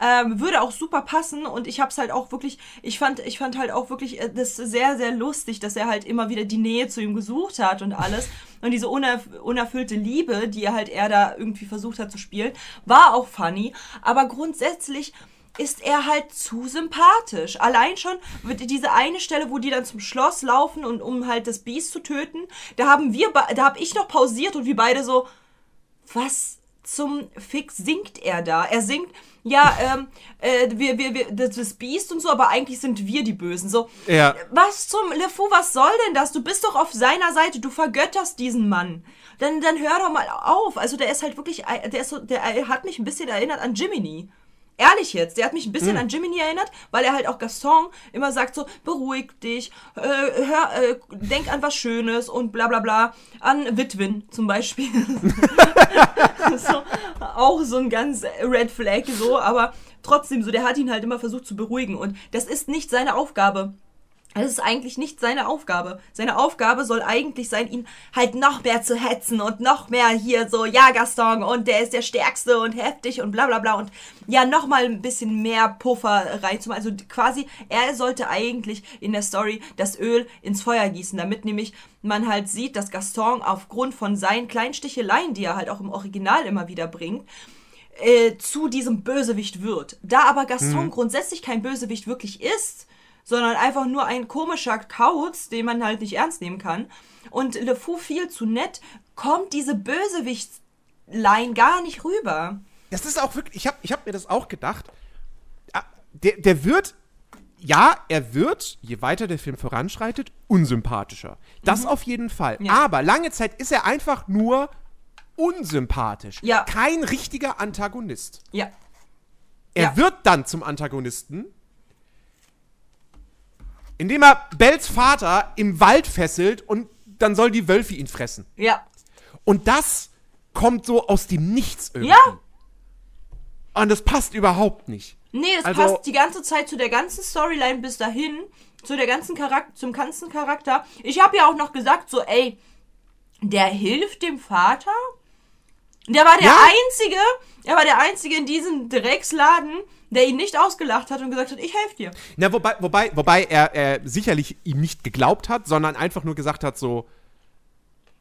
Ähm, würde auch super passen und ich hab's halt auch wirklich, ich fand, ich fand halt auch wirklich äh, das sehr, sehr lustig, dass er halt immer wieder die Nähe zu ihm gesucht hat und alles. Und diese unerf unerfüllte Liebe, die er halt er da irgendwie versucht hat zu spielen, war auch funny. Aber grundsätzlich ist er halt zu sympathisch. Allein schon diese eine Stelle, wo die dann zum Schloss laufen und um halt das Biest zu töten, da haben wir, da habe ich noch pausiert und wir beide so, was zum Fix singt er da? Er singt, ja, ähm, äh, wir, wir, wir, das ist Biest und so, aber eigentlich sind wir die Bösen. So, Ja. was zum LeFou, was soll denn das? Du bist doch auf seiner Seite, du vergötterst diesen Mann. Dann, dann hör doch mal auf. Also der ist halt wirklich, der ist so, der hat mich ein bisschen erinnert an Jiminy. Ehrlich jetzt, der hat mich ein bisschen an Jiminy erinnert, weil er halt auch Gaston immer sagt so, beruhig dich, äh, hör, äh, denk an was Schönes und bla bla bla. An Witwen zum Beispiel. so, auch so ein ganz Red Flag so, aber trotzdem so, der hat ihn halt immer versucht zu beruhigen und das ist nicht seine Aufgabe. Das ist eigentlich nicht seine Aufgabe. Seine Aufgabe soll eigentlich sein, ihn halt noch mehr zu hetzen und noch mehr hier so, ja, Gaston, und der ist der Stärkste und heftig und bla bla bla und ja, noch mal ein bisschen mehr Puffer reinzumachen. Also quasi, er sollte eigentlich in der Story das Öl ins Feuer gießen, damit nämlich man halt sieht, dass Gaston aufgrund von seinen kleinen Sticheleien, die er halt auch im Original immer wieder bringt, äh, zu diesem Bösewicht wird. Da aber Gaston grundsätzlich kein Bösewicht wirklich ist, sondern einfach nur ein komischer Kauz, den man halt nicht ernst nehmen kann, und LeFou viel zu nett, kommt diese Bösewicht-Line gar nicht rüber. Das ist auch wirklich, ich habe ich hab mir das auch gedacht. Ah, Der, der wird, ja, er wird, je weiter der Film voranschreitet, unsympathischer. Das auf jeden Fall. Ja. Aber lange Zeit ist er einfach nur unsympathisch. Ja. Kein richtiger Antagonist. Ja. Er Ja. wird dann zum Antagonisten, indem er Bells Vater im Wald fesselt und dann soll die Wölfe ihn fressen. Ja. Und das kommt so aus dem Nichts irgendwie. Ja. Und das passt überhaupt nicht. Nee, das Also- passt die ganze Zeit zu der ganzen Storyline bis dahin, zu der ganzen Charakter, zum ganzen Charakter. Ich habe ja auch noch gesagt, so, ey, der hilft dem Vater. Der war der Ja. Einzige, er war der Einzige in diesem Drecksladen, der ihn nicht ausgelacht hat und gesagt hat, ich helfe dir. Na, wobei, wobei, wobei er, er sicherlich ihm nicht geglaubt hat, sondern einfach nur gesagt hat so,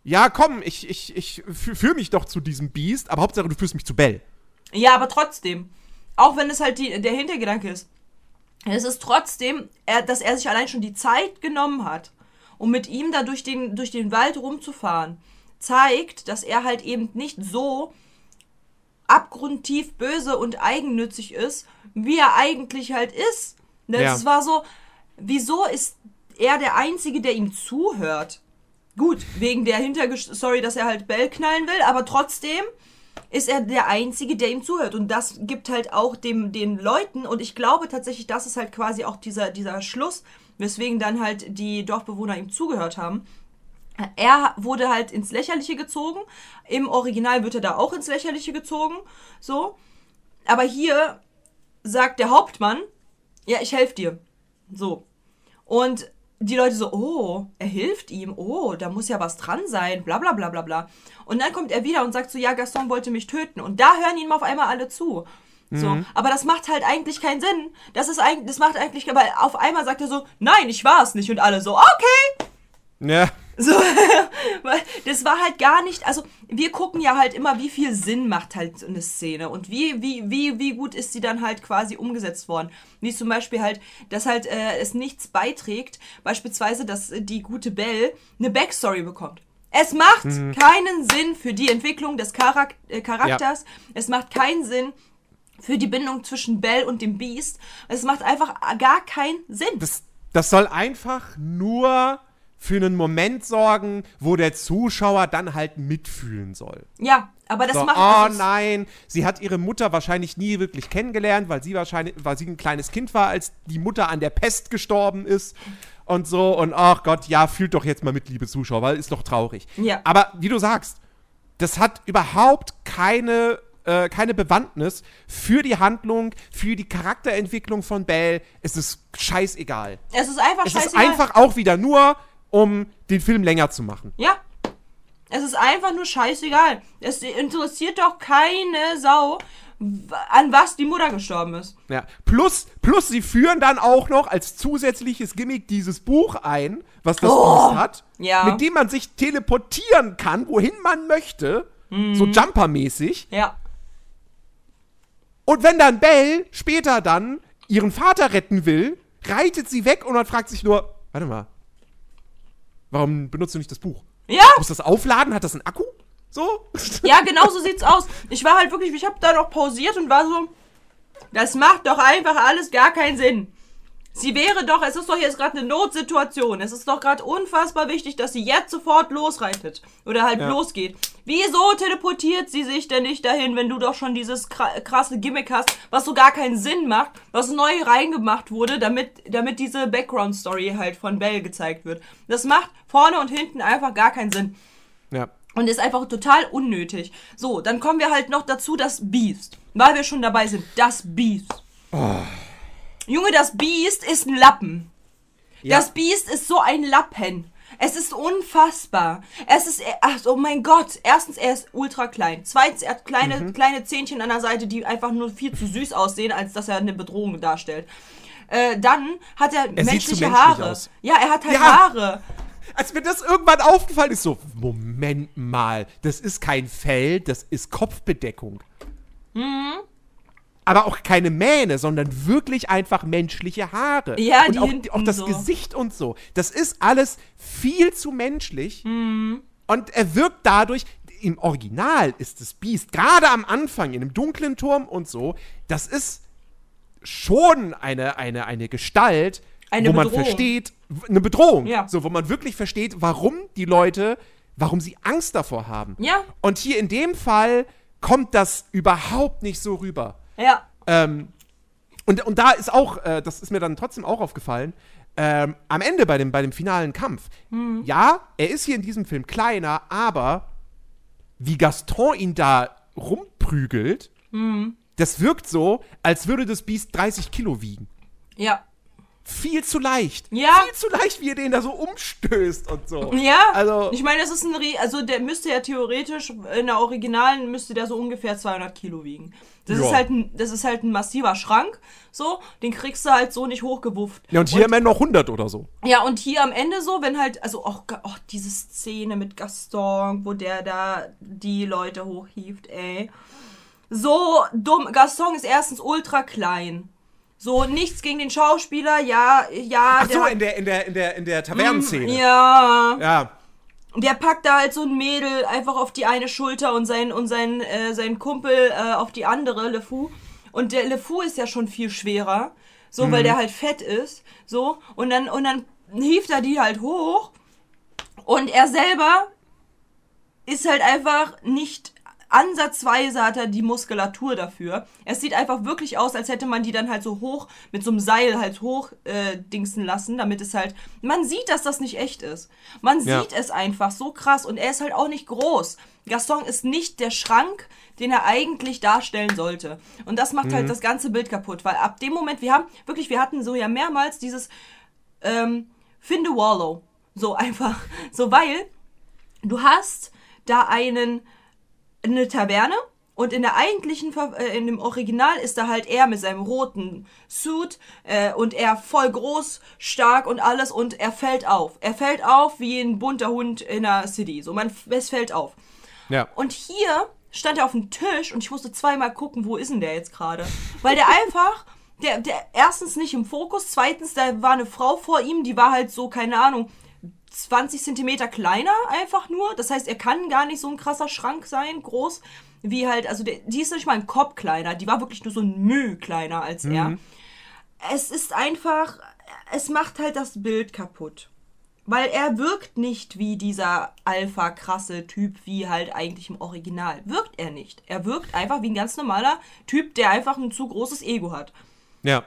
ja, komm, ich, ich, ich fü- führe mich doch zu diesem Biest, aber Hauptsache du führst mich zu Bell. Ja, aber trotzdem. Auch wenn es halt die, der Hintergedanke ist. Es ist trotzdem, er, dass er sich allein schon die Zeit genommen hat, um mit ihm da durch den, durch den Wald rumzufahren, zeigt, dass er halt eben nicht so abgrundtief böse und eigennützig ist, wie er eigentlich halt ist. Das Ja. war so, wieso ist er der Einzige, der ihm zuhört? Gut, wegen der Hinterstory, dass er halt Bell knallen will, aber trotzdem ist er der Einzige, der ihm zuhört. Und das gibt halt auch dem, den Leuten, und ich glaube tatsächlich, das ist halt quasi auch dieser, dieser Schluss, weswegen dann halt die Dorfbewohner ihm zugehört haben. Er wurde halt ins Lächerliche gezogen. Im Original wird er da auch ins Lächerliche gezogen. So. Aber hier sagt der Hauptmann, ja, ich helfe dir. So. Und die Leute so, oh, er hilft ihm, oh, da muss ja was dran sein, bla bla bla bla bla. Und dann kommt er wieder und sagt so, ja, Gaston wollte mich töten. Und da hören ihm auf einmal alle zu. So, aber das macht halt eigentlich keinen Sinn. Das ist eigentlich, das macht eigentlich, aber auf einmal sagt er so, nein, ich war es nicht. Und alle so, okay, Ja. So, das war halt gar nicht, also wir gucken ja halt immer, wie viel Sinn macht halt so eine Szene und wie, wie, wie, wie gut ist sie dann halt quasi umgesetzt worden. Wie zum Beispiel halt, dass halt äh, es nichts beiträgt, beispielsweise, dass äh, die gute Belle eine Backstory bekommt. Es macht keinen Sinn für die Entwicklung des Charak äh, Charakters. Es macht keinen Sinn für die Bindung zwischen Belle und dem Beast. Es macht einfach gar keinen Sinn. Das, das soll einfach nur für einen Moment sorgen, wo der Zuschauer dann halt mitfühlen soll. Ja, aber das So, macht. oh das ist- nein, sie hat ihre Mutter wahrscheinlich nie wirklich kennengelernt, weil sie wahrscheinlich, weil sie ein kleines Kind war, als die Mutter an der Pest gestorben ist und so. Und ach Gott, ja, fühlt doch jetzt mal mit, liebe Zuschauer, weil ist doch traurig. Ja. Aber wie du sagst, das hat überhaupt keine, äh, keine Bewandtnis für die Handlung, für die Charakterentwicklung von Belle. Es ist scheißegal. Es ist einfach Es ist scheißegal. einfach auch wieder nur, um den Film länger zu machen. Ja. Es ist einfach nur scheißegal. Es interessiert doch keine Sau, an was die Mutter gestorben ist. Ja. Plus, plus sie führen dann auch noch als zusätzliches Gimmick dieses Buch ein, was das Oh, Biest hat, ja. mit dem man sich teleportieren kann, wohin man möchte, Mhm. so Jumper-mäßig. Ja. Und wenn dann Belle später dann ihren Vater retten will, reitet sie weg und man fragt sich nur, warte mal, warum benutzt du nicht das Buch? Ja, Muss das aufladen? Hat das einen Akku? So? ja, genau so sieht's aus. Ich war halt wirklich, ich habe da noch pausiert und war so, das macht doch einfach alles gar keinen Sinn. Sie wäre doch, es ist doch jetzt gerade eine Notsituation. Es ist doch gerade unfassbar wichtig, dass sie jetzt sofort losreitet. Oder halt Ja. losgeht. Wieso teleportiert sie sich denn nicht dahin, wenn du doch schon dieses kra- krasse Gimmick hast, was so gar keinen Sinn macht, was neu reingemacht wurde, damit, damit diese Background-Story halt von Belle gezeigt wird. Das macht vorne und hinten einfach gar keinen Sinn. Ja. Und ist einfach total unnötig. So, dann kommen wir halt noch dazu, das Beast. Weil wir schon dabei sind. Das Beast. Junge, das Beast ist ein Lappen. Ja. Das Biest ist so ein Lappen. Es ist unfassbar. Es ist, ach, oh mein Gott. Erstens, er ist ultra klein. Zweitens, er hat kleine, Mhm. kleine Zähnchen an der Seite, die einfach nur viel zu süß aussehen, als dass er eine Bedrohung darstellt. Äh, dann hat er, Er menschliche menschlich Haare. aus. Ja, er hat halt Ja. Haare. Als mir das irgendwann aufgefallen ist, so, Moment mal, das ist kein Fell, das ist Kopfbedeckung. Mhm. Aber auch keine Mähne, sondern wirklich einfach menschliche Haare. Ja, und die auch, hinten auch das so. Gesicht und so. Das ist alles viel zu menschlich. Mhm. Und er wirkt dadurch, im Original ist das Biest, gerade am Anfang, in einem dunklen Turm und so, das ist schon eine, eine, eine Gestalt, Eine wo man Bedrohung. versteht, w- eine Bedrohung, Ja. so, wo man wirklich versteht, warum die Leute, warum sie Angst davor haben. Ja. Und hier in dem Fall kommt das überhaupt nicht so rüber. Ja. Ähm, und, und da ist auch, äh, das ist mir dann trotzdem auch aufgefallen, ähm, am Ende bei dem, bei dem finalen Kampf. Ja, er ist hier in diesem Film kleiner, aber wie Gaston ihn da rumprügelt, das wirkt so, als würde das Biest 30 Kilo wiegen. Ja. Viel zu leicht. Ja. Viel zu leicht, wie er den da so umstößt und so. Ja, Also- ich meine, das ist ein, Re also der müsste ja theoretisch, in der Originalen müsste der so ungefähr 200 Kilo wiegen. Das, Ja. ist halt ein, das ist halt ein massiver Schrank, so, den kriegst du halt so nicht hochgewufft. Ja, und hier haben wir noch 100 oder so. Ja, und hier am Ende so, wenn halt, also auch, auch diese Szene mit Gaston, wo der da die Leute hochhieft, ey. So dumm. Gaston ist erstens ultra klein. So, nichts gegen den Schauspieler, ja, ja. Ach so, in der, in der, in der, in der Tavernenszene. Ja. Ja. Der packt da halt so ein Mädel einfach auf die eine Schulter und sein, und sein, äh, sein Kumpel äh, auf die andere, Le Fou. Und der Le Fou ist ja schon viel schwerer. So, weil der halt fett ist. So. Und dann, und dann hieft er die halt hoch. Und er selber ist halt einfach nicht ansatzweise hat er die Muskulatur dafür. Es sieht einfach wirklich aus, als hätte man die dann halt so hoch mit so einem Seil halt hoch äh, dingsen lassen, damit es halt man sieht, dass das nicht echt ist. Man Ja. sieht es einfach so krass und er ist halt auch nicht groß. Gaston ist nicht der Schrank, den er eigentlich darstellen sollte. Und das macht halt das ganze Bild kaputt, weil ab dem Moment, wir haben wirklich, wir hatten so ja mehrmals dieses ähm, finde Wallow. So einfach. So, weil du hast da einen, eine Taverne und in der eigentlichen, äh, in dem Original ist da halt er mit seinem roten Suit äh, und er voll groß, stark und alles und er fällt auf. Er fällt auf wie ein bunter Hund in der City. So, man, es fällt auf. Ja. Und hier stand er auf dem Tisch und ich musste zweimal gucken, wo ist denn der jetzt gerade? Weil der einfach, der, der erstens nicht im Fokus, zweitens, da war eine Frau vor ihm, die war halt so, keine Ahnung, 20 Zentimeter kleiner einfach nur. Das heißt, er kann gar nicht so ein krasser Schrank sein, groß, wie halt, also der, die ist nicht mal ein Kopf kleiner, die war wirklich nur so ein Müh kleiner als er. Es ist einfach, es macht halt das Bild kaputt. Weil er wirkt nicht wie dieser alpha-krasse Typ, wie halt eigentlich im Original. Wirkt er nicht. Er wirkt einfach wie ein ganz normaler Typ, der einfach ein zu großes Ego hat. Ja.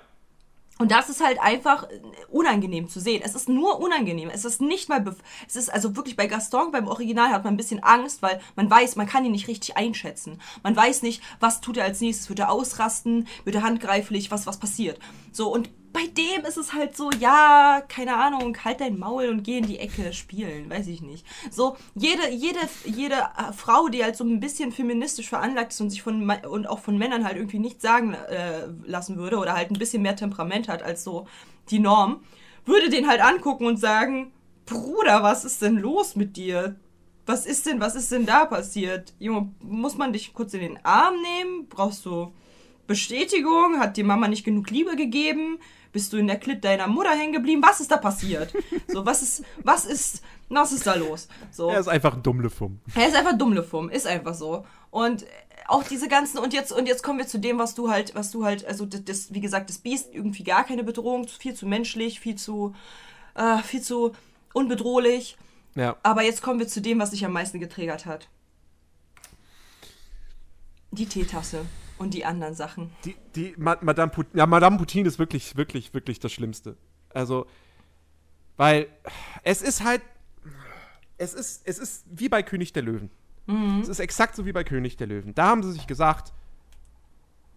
Und das ist halt einfach unangenehm zu sehen. Es ist nur unangenehm. Es ist nicht mal. Es ist also wirklich bei Gaston, beim Original hat man ein bisschen Angst, weil man weiß, man kann ihn nicht richtig einschätzen. Man weiß nicht, was tut er als nächstes. Wird er ausrasten? Wird er handgreiflich? Was, was passiert? So, und bei dem ist es halt so, ja, keine Ahnung, halt dein Maul und geh in die Ecke spielen, weiß ich nicht. So, jede, jede, jede äh, Frau, die halt so ein bisschen feministisch veranlagt ist und sich von und auch von Männern halt irgendwie nichts sagen äh, lassen würde oder halt ein bisschen mehr Temperament hat als so die Norm, würde den halt angucken und sagen, Bruder, was ist denn los mit dir? Was ist denn, was ist denn da passiert? Junge, muss man dich kurz in den Arm nehmen? Brauchst du Bestätigung? Hat dir Mama nicht genug Liebe gegeben? Bist du in der Klit deiner Mutter hängen geblieben? Was ist da passiert? So, was ist, was ist, was ist da los? So. Er ist einfach ein Dummlefum. Er ist einfach Dummlefum, ist einfach so. Und auch diese ganzen und jetzt und jetzt kommen wir zu dem, was du halt, was du halt, also das, das wie gesagt, das Biest irgendwie gar keine Bedrohung, viel zu menschlich, viel zu, äh, viel zu unbedrohlich. Ja. Aber jetzt kommen wir zu dem, was dich am meisten getriggert hat. Die Teetasse und die anderen Sachen. Die, die Ma Madame Putin, ja, Madame Putin ist wirklich, wirklich, wirklich das Schlimmste. Also, weil es ist halt, es ist, es ist wie bei König der Löwen. Es ist exakt so wie bei König der Löwen. Da haben sie sich gesagt,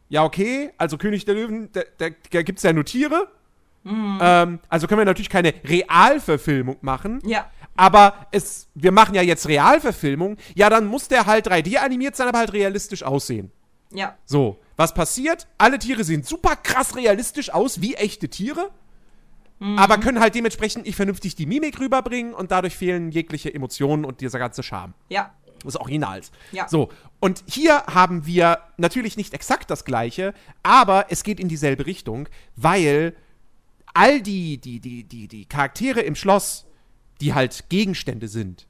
ja, okay, also König der Löwen, da, da, da gibt es ja nur Tiere. Ähm, also können wir natürlich keine Realverfilmung machen. Ja. Aber es, wir machen ja jetzt Realverfilmung. Ja, dann muss der halt 3D animiert sein, aber halt realistisch aussehen. Ja. So, was passiert? Alle Tiere sehen super krass realistisch aus, wie echte Tiere. Aber können halt dementsprechend nicht vernünftig die Mimik rüberbringen und dadurch fehlen jegliche Emotionen und dieser ganze Charme Ja. des Originals. Ja. So, und hier haben wir natürlich nicht exakt das gleiche, aber es geht in dieselbe Richtung, weil all die, die, die, die, die Charaktere im Schloss, die halt Gegenstände sind,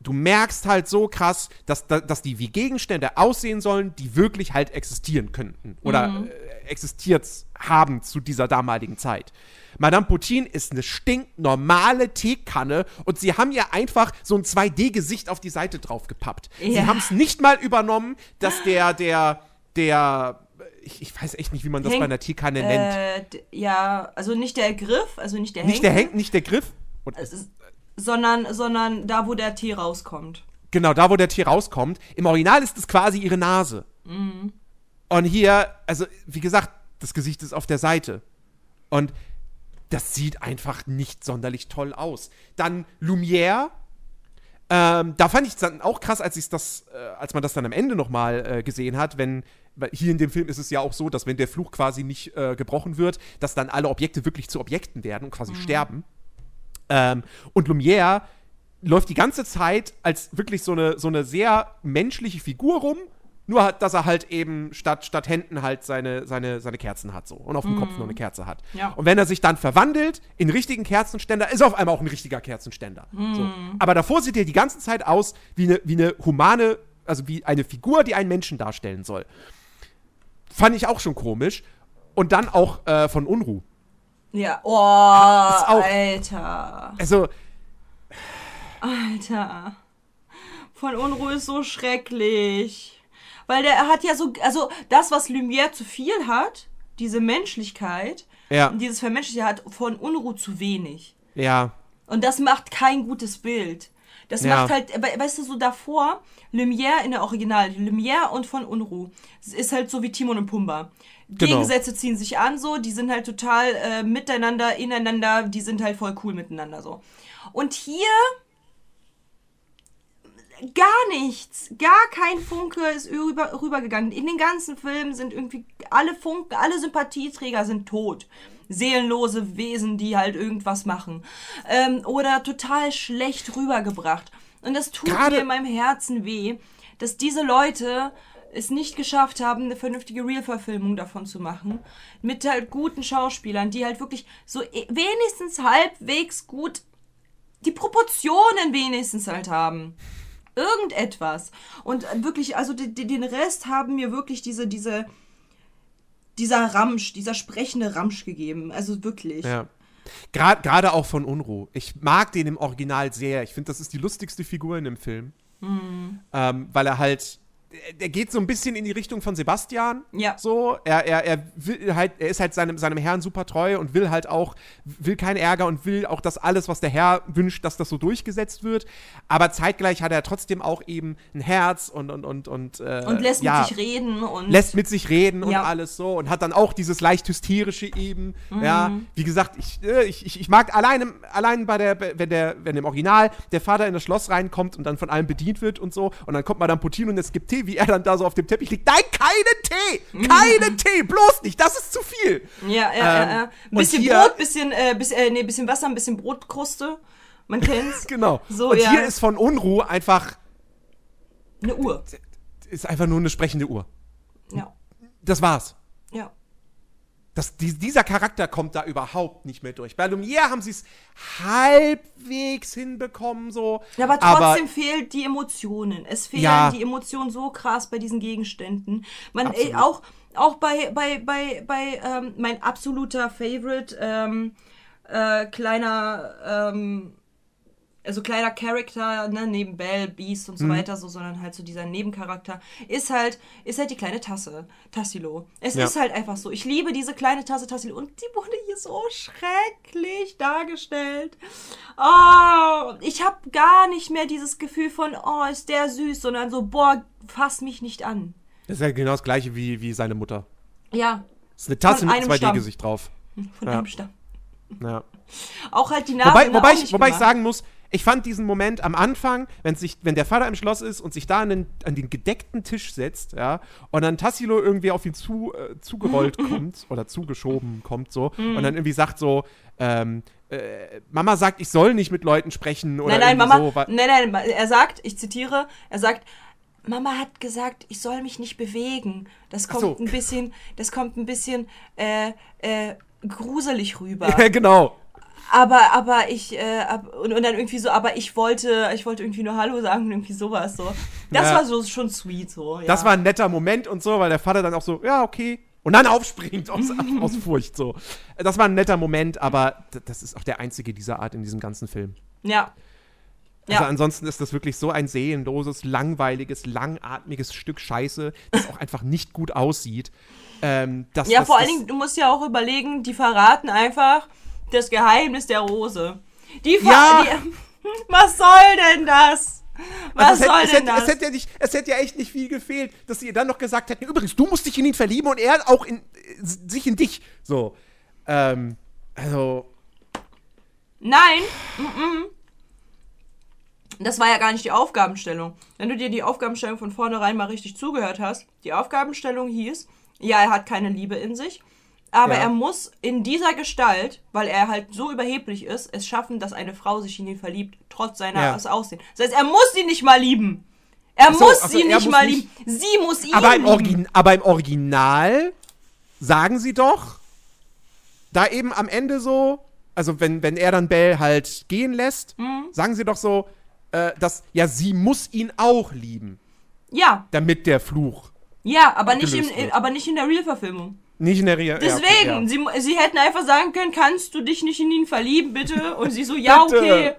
du merkst halt so krass, dass, dass die wie Gegenstände aussehen sollen, die wirklich halt existieren könnten oder äh, existiert haben zu dieser damaligen Zeit. Madame Putin ist eine stinknormale Teekanne und sie haben ihr einfach so ein 2D-Gesicht auf die Seite draufgepappt. Sie Ja. haben es nicht mal übernommen, dass der, der, der, ich, ich weiß echt nicht, wie man das Henk- bei einer Teekanne nennt. Äh, ja, also nicht der Griff, also nicht der Nicht der Henk, nicht der Griff. Und es ist, sondern, sondern da, wo der Tee rauskommt. Genau, da wo der Tier rauskommt. Im Original ist es quasi ihre Nase. Und hier, also wie gesagt, das Gesicht ist auf der Seite. Und das sieht einfach nicht sonderlich toll aus. Dann Lumière. Ähm, da fand ich es dann auch krass, als das, äh, als man das dann am Ende nochmal äh, gesehen hat, wenn, hier in dem Film ist es ja auch so, dass wenn der Fluch quasi nicht äh, gebrochen wird, dass dann alle Objekte wirklich zu Objekten werden und quasi sterben. Ähm, und Lumière läuft die ganze Zeit als wirklich so eine, so eine sehr menschliche Figur rum, nur hat, dass er halt eben statt, statt Händen halt seine, seine, seine Kerzen hat so und auf dem Kopf nur eine Kerze hat. Ja. Und wenn er sich dann verwandelt in richtigen Kerzenständer, ist er auf einmal auch ein richtiger Kerzenständer. So. Aber davor sieht er die ganze Zeit aus wie eine, wie eine humane, also wie eine Figur, die einen Menschen darstellen soll. Fand ich auch schon komisch. Und dann auch äh, von Unruh. Ja, oh, auch- Alter. Also, Alter. Von Unruhe ist so schrecklich. Weil der hat ja so, also das, was Lumière zu viel hat, diese Menschlichkeit, Ja. dieses Vermenschliche hat von Unruhe zu wenig. ja, Und das macht kein gutes Bild. Das Ja. macht halt, we- weißt du, so davor, Lumière in der Original, Lumière und von Unruh, es ist halt so wie Timon und Pumba. Genau. Gegensätze ziehen sich an, so, die sind halt total äh, miteinander, ineinander, die sind halt voll cool miteinander, so. Und hier gar nichts, gar kein Funke ist rüber, rübergegangen. In den ganzen Filmen sind irgendwie alle Funken, alle Sympathieträger sind tot. Seelenlose Wesen, die halt irgendwas machen. Ähm, oder total schlecht rübergebracht. Und das tut Gerade- mir in meinem Herzen weh, dass diese Leute es nicht geschafft haben, eine vernünftige Real-Verfilmung davon zu machen. Mit halt guten Schauspielern, die halt wirklich so e- wenigstens halbwegs gut die Proportionen wenigstens halt haben. Irgendetwas. Und wirklich, also den Rest haben mir wirklich diese, diese, dieser Ramsch, dieser sprechende Ramsch gegeben. Also wirklich. ja. Gerade auch von Unruh. Ich mag den im Original sehr. Ich finde, das ist die lustigste Figur in dem Film. Mhm. Ähm, weil er halt. Der geht so ein bisschen in die Richtung von Sebastian. Ja. So, er, er, er will halt, er ist halt seinem, seinem Herrn super treu und will halt auch, will keinen Ärger und will auch, dass alles, was der Herr wünscht, dass das so durchgesetzt wird. Aber zeitgleich hat er trotzdem auch eben ein Herz und, und, und, und, äh, Und lässt ja, mit sich reden und. lässt mit sich reden und Ja. alles so und hat dann auch dieses leicht hysterische eben. Mhm. Ja, wie gesagt, ich, äh, ich, ich, ich mag allein, allein bei der, wenn der, wenn im Original der Vater in das Schloss reinkommt und dann von allem bedient wird und so und dann kommt Madame Putin und es gibt Tee, wie er dann da so auf dem Teppich liegt. Nein, keine Tee! Keine Tee! Bloß nicht! Das ist zu viel! Ja, ja, Ähm, ja, ja. Ein und bisschen hier- Brot, bisschen, äh, bis, äh, nee, bisschen Wasser, ein bisschen Brotkruste. Man kennt's. Genau. So, und ja. hier ist von Unruh einfach, Eine Uhr. ist einfach nur eine sprechende Uhr. Ja. Das war's. Ja. Das, die, dieser Charakter kommt da überhaupt nicht mehr durch. Bei Lumière haben sie es halbwegs hinbekommen, so. Ja, aber trotzdem fehlt die Emotionen. Es fehlen Ja. die Emotionen so krass bei diesen Gegenständen. Man Absolut. auch auch bei bei bei bei ähm, mein absoluter Favorite ähm, äh, kleiner ähm, also kleiner Charakter, ne, neben Belle, Beast Mhm. und so weiter, so, sondern halt so dieser Nebencharakter, ist halt, ist halt die kleine Tasse, Tassilo. Es Ja. ist halt einfach so. Ich liebe diese kleine Tasse Tassilo und die wurde hier so schrecklich dargestellt. Oh, ich habe gar nicht mehr dieses Gefühl von, oh, ist der süß, sondern so, boah, fass mich nicht an. Das ist ja genau das gleiche wie, wie seine Mutter. Ja, Das ist eine Tasse mit einem 2D-Gesicht drauf. von Ja. einem Stamm. Ja. Auch halt die Namen. Wobei, wobei, ich, wobei ich sagen muss, ich fand diesen Moment am Anfang, wenn, sich, wenn der Vater im Schloss ist und sich da an den, an den gedeckten Tisch setzt, ja, und dann Tassilo irgendwie auf ihn zu, äh, zugerollt kommt oder zugeschoben kommt so Mhm. und dann irgendwie sagt so, ähm, äh, Mama sagt, ich soll nicht mit Leuten sprechen oder Nein, nein, Mama. so. nein, nein, er sagt, ich zitiere, er sagt, Mama hat gesagt, ich soll mich nicht bewegen. Das kommt so. ein bisschen, das kommt ein bisschen äh, äh, gruselig rüber. Ja, genau. Aber, aber ich, äh, ab, und, und dann irgendwie so, aber ich wollte, ich wollte irgendwie nur Hallo sagen, irgendwie sowas so. Das Ja. war so schon sweet so. Ja. Das war ein netter Moment und so, weil der Vater dann auch so, ja, okay. Und dann aufspringt aus, aus Furcht so. Das war ein netter Moment, aber das ist auch der einzige dieser Art in diesem ganzen Film. ja. Also Ja. ansonsten ist das wirklich so ein seelenloses, langweiliges, langatmiges Stück Scheiße, das auch einfach nicht gut aussieht. Ähm, das, Ja, das, vor das, allen Dingen, du musst ja auch überlegen, die verraten einfach das Geheimnis der Rose. Die, ver Ja. die Was soll denn das? Was Also es, soll hätte, es, denn hätte, das? es, hätte ja nicht, es hätte ja echt nicht viel gefehlt, dass sie ihr dann noch gesagt hätten, übrigens, du musst dich in ihn verlieben und er auch in, sich in dich. So. Ähm, also, Nein. Das war ja gar nicht die Aufgabenstellung. Wenn du dir die Aufgabenstellung von vornherein mal richtig zugehört hast, die Aufgabenstellung hieß, ja, er hat keine Liebe in sich, aber Ja. er muss in dieser Gestalt, weil er halt so überheblich ist, es schaffen, dass eine Frau sich in ihn verliebt, trotz seines Ja. Aussehens. Das heißt, er muss sie nicht mal lieben. Er so, muss ach so, sie er nicht muss mal nicht- lieben. Sie muss ihn aber, im lieben. Origin, aber im Original sagen sie doch, da eben am Ende so, also wenn, wenn er dann Belle halt gehen lässt, Mhm. sagen sie doch so, äh, dass, ja, sie muss ihn auch lieben, Ja, damit der Fluch ja, aber nicht, in, wird. aber nicht in der Real-Verfilmung. Nicht in der Real. Deswegen, ja, okay, sie, sie hätten einfach sagen können, kannst du dich nicht in ihn verlieben, bitte? Und sie so, ja, Bitte. okay.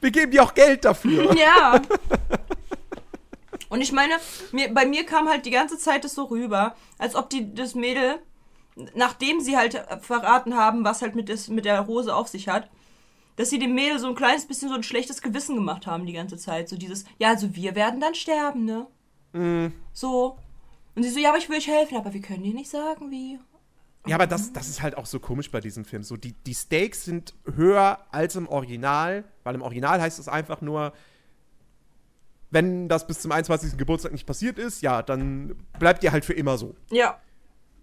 Wir geben dir auch Geld dafür. Ja. Und ich meine, mir, bei mir kam halt die ganze Zeit das so rüber, als ob die das Mädel, nachdem sie halt verraten haben, was halt mit, des, mit der Rose auf sich hat, dass sie dem Mädel so ein kleines bisschen so ein schlechtes Gewissen gemacht haben die ganze Zeit. So dieses, ja, also wir werden dann sterben, ne? Mhm. So. Und sie so, ja, aber ich will euch helfen, aber wir können dir nicht sagen, wie. Ja, aber das, das ist halt auch so komisch bei diesem Film. So, die, die Stakes sind höher als im Original, weil im Original heißt es einfach nur, wenn das bis zum 21. Geburtstag nicht passiert ist, ja, dann bleibt ihr halt für immer so. Ja.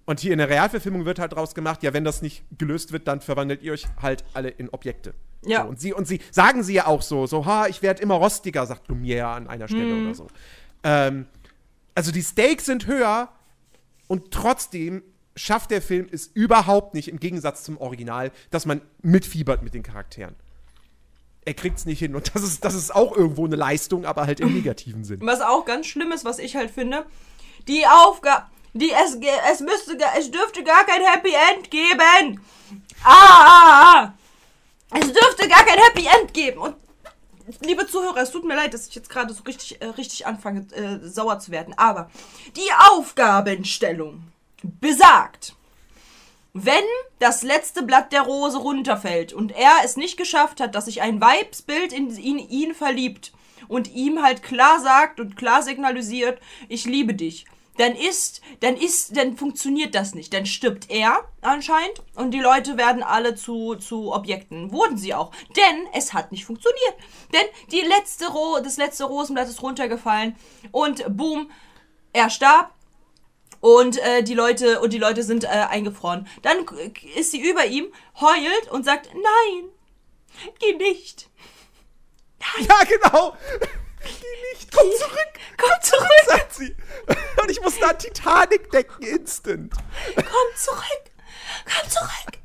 Und hier in der Realverfilmung wird halt draus gemacht, ja, wenn das nicht gelöst wird, dann verwandelt ihr euch halt alle in Objekte. Ja. So, und, sie, und sie sagen sie ja auch so, so, ha, ich werde immer rostiger, sagt Lumière ja an einer Stelle Mhm. oder so. Ähm, also die Stakes sind höher und trotzdem schafft der Film es überhaupt nicht, im Gegensatz zum Original, dass man mitfiebert mit den Charakteren. Er kriegt es nicht hin und das ist, das ist auch irgendwo eine Leistung, aber halt im negativen Sinn. Was auch ganz schlimm ist, was ich halt finde, die Aufgabe, die es, es müsste, es dürfte gar kein Happy End geben. Ah, ah, ah. Es dürfte gar kein Happy End geben. Und liebe Zuhörer, es tut mir leid, dass ich jetzt gerade so richtig, äh, richtig anfange, äh, sauer zu werden. Aber die Aufgabenstellung besagt, wenn das letzte Blatt der Rose runterfällt und er es nicht geschafft hat, dass sich ein Weibsbild in ihn, ihn verliebt und ihm halt klar sagt und klar signalisiert, ich liebe dich, dann ist, dann ist, dann funktioniert das nicht. Dann stirbt er anscheinend und die Leute werden alle zu, zu Objekten. Wurden sie auch. Denn es hat nicht funktioniert. Denn die letzte Ro das letzte Rosenblatt ist runtergefallen und boom, er starb. Und äh, die Leute und die Leute sind äh, eingefroren. Dann ist sie über ihm, heult und sagt: Nein, geh nicht. Ja, genau. Geh nicht, komm zurück, Komm zurück, sagt sie. Und ich musste an Titanic denken, instant. komm zurück, komm zurück.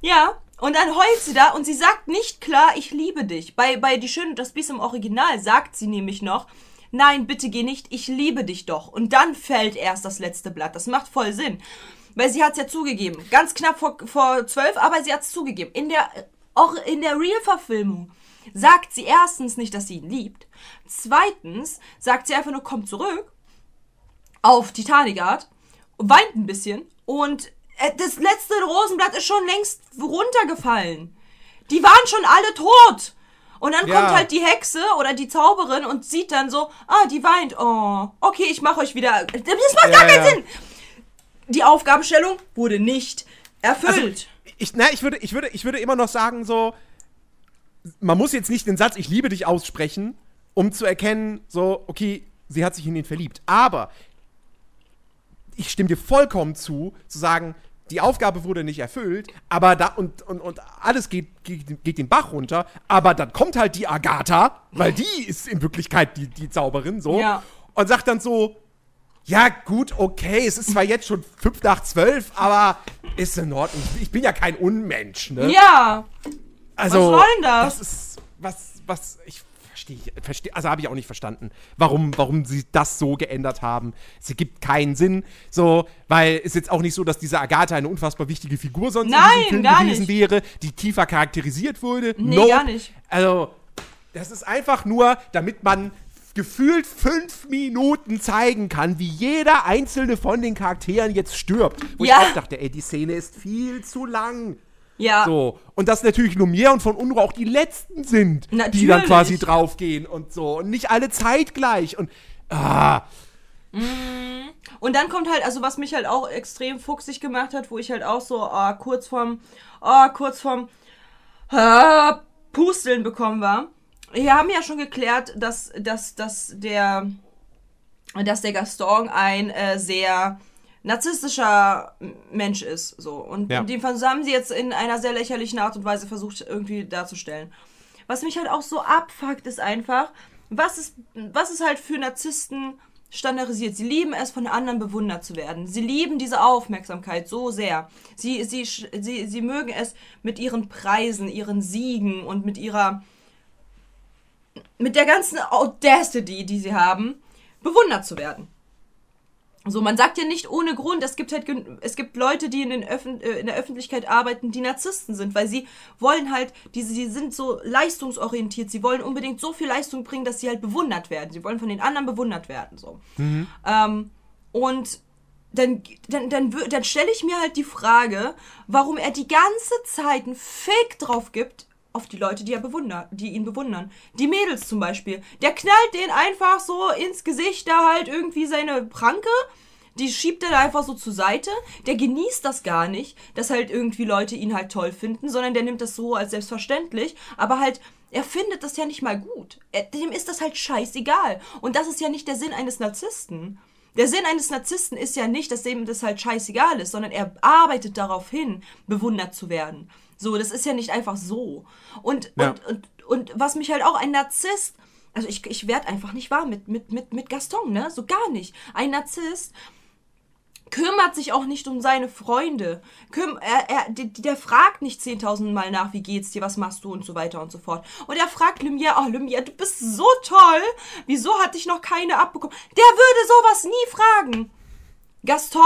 Ja, und dann heult sie da und sie sagt nicht klar, ich liebe dich. Bei, bei Die Schöne und das Biest im Original sagt sie nämlich noch, nein, bitte geh nicht, ich liebe dich doch. Und dann fällt erst das letzte Blatt. Das macht voll Sinn. Weil sie hat es ja zugegeben. Ganz knapp vor, vor zwölf, aber sie hat es zugegeben. In der, auch in der Real-Verfilmung sagt sie erstens nicht, dass sie ihn liebt. Zweitens sagt sie einfach nur, komm zurück auf Titanic Art, weint ein bisschen und äh, das letzte Rosenblatt ist schon längst runtergefallen. Die waren schon alle tot. Und dann Ja. kommt halt die Hexe oder die Zauberin und sieht dann so, ah, die weint. Oh, okay, ich mache euch wieder. Das macht gar Ja, keinen ja. Sinn. Die Aufgabenstellung wurde nicht erfüllt. Ich, na, ich, würde, ich, würde, ich würde immer noch sagen, so, man muss jetzt nicht den Satz, ich liebe dich aussprechen, um zu erkennen, so, okay, sie hat sich in ihn verliebt. Aber ich stimme dir vollkommen zu, zu sagen, die Aufgabe wurde nicht erfüllt, aber da und, und, und alles geht, geht, geht den Bach runter, aber dann kommt halt die Agatha, weil die ist in Wirklichkeit die, die Zauberin, so, Ja. und sagt dann so, ja, gut, okay, es ist zwar jetzt schon 5 nach 12, aber ist in Ordnung. Ich bin ja kein Unmensch, ne? ja, also, was soll denn das? Das ist, was, was, ich verstehe, verstehe also habe ich auch nicht verstanden, warum, warum sie das so geändert haben. Es gibt keinen Sinn, so, weil es jetzt auch nicht so, dass diese Agatha eine unfassbar wichtige Figur sonst Nein, in Film gewesen nicht. wäre, die tiefer charakterisiert wurde. Nee, no. gar nicht. Also, das ist einfach nur, damit man gefühlt fünf Minuten zeigen kann, wie jeder einzelne von den Charakteren jetzt stirbt. Wo Ja. ich auch dachte, ey, die Szene ist viel zu lang. Ja. So. Und dass natürlich Lumière und von Unruh auch die letzten sind, die dann Natürlich. quasi draufgehen und so. Und nicht alle zeitgleich. Und ah, Und dann kommt halt, also was mich halt auch extrem fuchsig gemacht hat, wo ich halt auch so ah, kurz vorm, ah, kurz vorm ah, Pusteln bekommen war. Wir haben ja schon geklärt, dass, dass, dass der dass der Gaston ein äh, sehr narzisstischer Mensch ist. So. Und Ja. in dem Fall haben sie jetzt in einer sehr lächerlichen Art und Weise versucht, irgendwie darzustellen. Was mich halt auch so abfuckt, ist einfach, was ist, was ist halt für Narzissten standardisiert? Sie lieben es, von anderen bewundert zu werden. Sie lieben diese Aufmerksamkeit so sehr. Sie, sie, sie, sie mögen es mit ihren Preisen, ihren Siegen und mit ihrer mit der ganzen Audacity, die sie haben, bewundert zu werden. So, man sagt ja nicht ohne Grund, es gibt halt es gibt Leute, die in, den Öffn äh, in der Öffentlichkeit arbeiten, die Narzissten sind, weil sie wollen halt, diese, sie sind so leistungsorientiert, sie wollen unbedingt so viel Leistung bringen, dass sie halt bewundert werden. Sie wollen von den anderen bewundert werden. So. Ähm, und dann, dann, dann, dann stelle ich mir halt die Frage, warum er die ganze Zeit einen Fake drauf gibt auf die Leute, die er bewundert, die ihn bewundern. Die Mädels zum Beispiel. Der knallt den einfach so ins Gesicht, da halt irgendwie seine Pranke. Die schiebt er da einfach so zur Seite. Der genießt das gar nicht, dass halt irgendwie Leute ihn halt toll finden, sondern der nimmt das so als selbstverständlich. Aber halt, er findet das ja nicht mal gut. Er, dem ist das halt scheißegal. Und das ist ja nicht der Sinn eines Narzissten. Der Sinn eines Narzissten ist ja nicht, dass dem das halt scheißegal ist, sondern er arbeitet darauf hin, bewundert zu werden. So, das ist ja nicht einfach so. Und, Ja. und, und, und was mich halt auch ein Narzisst, also ich, ich werde einfach nicht wahr mit, mit, mit, mit Gaston, ne? So gar nicht. Ein Narzisst kümmert sich auch nicht um seine Freunde. Küm er, er, der, fragt nicht 10.000 Mal nach, wie geht's dir, was machst du und so weiter und so fort. Und er fragt Lumière, oh Lumière, du bist so toll. Wieso hat dich noch keine abbekommen? Der würde sowas nie fragen. Gaston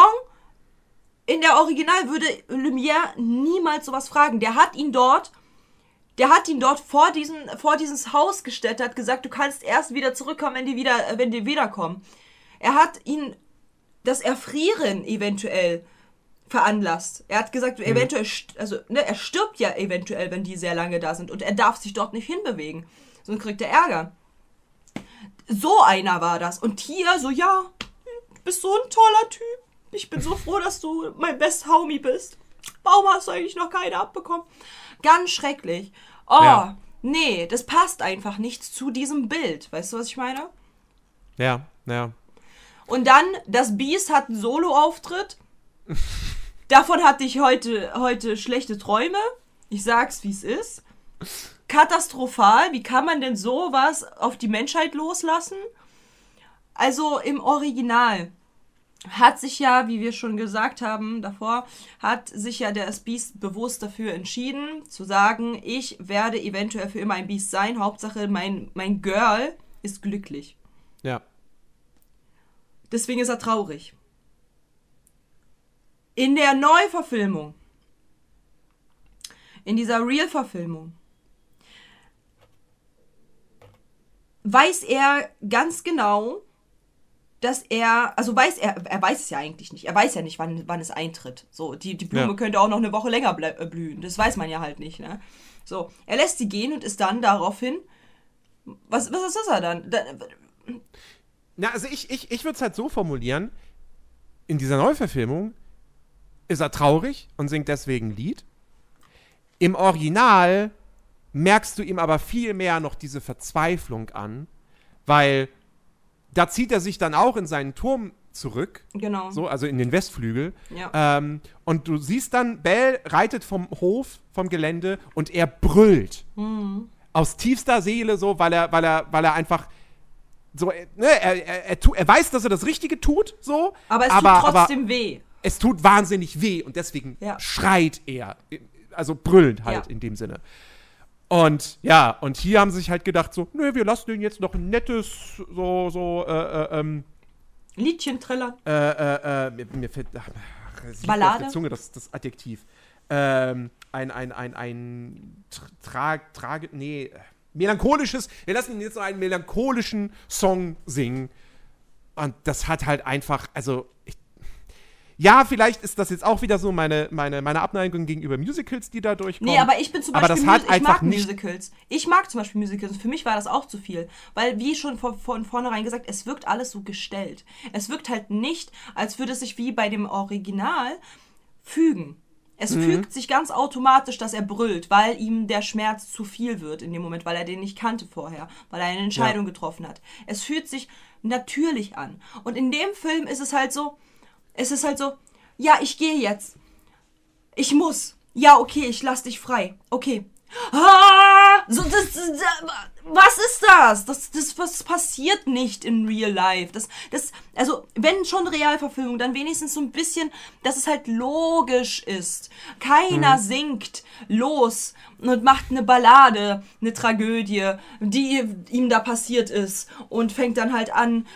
in der Original würde Lumière niemals sowas fragen. Der hat ihn dort Der hat ihn dort vor, diesen, vor dieses Haus gestellt, hat gesagt, du kannst erst wieder zurückkommen, wenn die, wieder, wenn die wiederkommen. Er hat ihn das Erfrieren eventuell veranlasst. Er hat gesagt, eventuell, st- also ne, er stirbt ja eventuell, wenn die sehr lange da sind und er darf sich dort nicht hinbewegen. Sonst kriegt er Ärger. So einer war das. Und hier so, ja, du bist so ein toller Typ. Ich bin so froh, dass du mein best Homie bist. Warum hast du eigentlich noch keine abbekommen? Ganz schrecklich. Oh, Ja. nee, das passt einfach nicht zu diesem Bild. Weißt du, was ich meine? Ja, ja. Und dann, das Beast hat einen Solo-Auftritt. Davon hatte ich heute, heute schlechte Träume. Ich sag's, wie es ist. Katastrophal. Wie kann man denn sowas auf die Menschheit loslassen? Also im Original hat sich ja, wie wir schon gesagt haben davor, hat sich ja der Beast bewusst dafür entschieden, zu sagen, ich werde eventuell für immer ein Beast sein. Hauptsache, mein, mein Girl ist glücklich. Ja. Deswegen ist er traurig. In der Neuverfilmung, in dieser Real-Verfilmung, weiß er ganz genau, dass er, also weiß er, er weiß es ja eigentlich nicht. Er weiß ja nicht, wann, wann es eintritt. So, die, die Blume Ja. könnte auch noch eine Woche länger äh, blühen. Das weiß man ja halt nicht, ne? So, er lässt sie gehen und ist dann daraufhin. Was, was ist er dann? Da, Na, also ich, ich, ich würde es halt so formulieren, in dieser Neuverfilmung ist er traurig und singt deswegen ein Lied. Im Original merkst du ihm aber viel mehr noch diese Verzweiflung an, weil da zieht er sich dann auch in seinen Turm zurück, genau. so, also in den Westflügel. Ja. Ähm, und du siehst dann, Bell reitet vom Hof, vom Gelände und er brüllt. Mhm. Aus tiefster Seele, so, weil er, weil er, weil er einfach so, äh, ne, er, er, er, er weiß, dass er das Richtige tut, so. Aber es aber, tut trotzdem weh. es tut wahnsinnig weh und deswegen Ja. schreit er. Also brüllend halt Ja. in dem Sinne. Und ja, und hier haben sie sich halt gedacht, so, nö, wir lassen den jetzt noch ein nettes, so, so, äh, äh, ähm, Liedchen trällern. äh, äh, äh, mir, mir fällt, ach, Ballade? Zunge, das, das Adjektiv. Ähm, ein, ein, ein, ein, tra, trage, nee, melancholisches, wir lassen ihn jetzt noch einen melancholischen Song singen. Und das hat halt einfach, also, ja, vielleicht ist das jetzt auch wieder so meine, meine, meine Abneigung gegenüber Musicals, die da durchkommen. Nee, aber ich bin zum Aber Beispiel, das hat Mus- ich mag nicht- Musicals. Ich mag zum Beispiel Musicals. Für mich war das auch zu viel. Weil, wie schon von, von vornherein gesagt, es wirkt alles so gestellt. Es wirkt halt nicht, als würde es sich wie bei dem Original fügen. Es Mhm. fügt sich ganz automatisch, dass er brüllt, weil ihm der Schmerz zu viel wird in dem Moment, weil er den nicht kannte vorher, weil er eine Entscheidung getroffen hat. Es fühlt sich natürlich an. Und in dem Film ist es halt so, es ist halt so, ja, ich gehe jetzt. Ich muss. Ja, okay, ich lass dich frei. Okay. Ah, so, das, das, was ist das? Das, das? Was passiert nicht in real life? Das, das, also, wenn schon Realverfilmung, dann wenigstens so ein bisschen, dass es halt logisch ist. Keiner singt los und macht eine Ballade, eine Tragödie, die ihm da passiert ist und fängt dann halt an.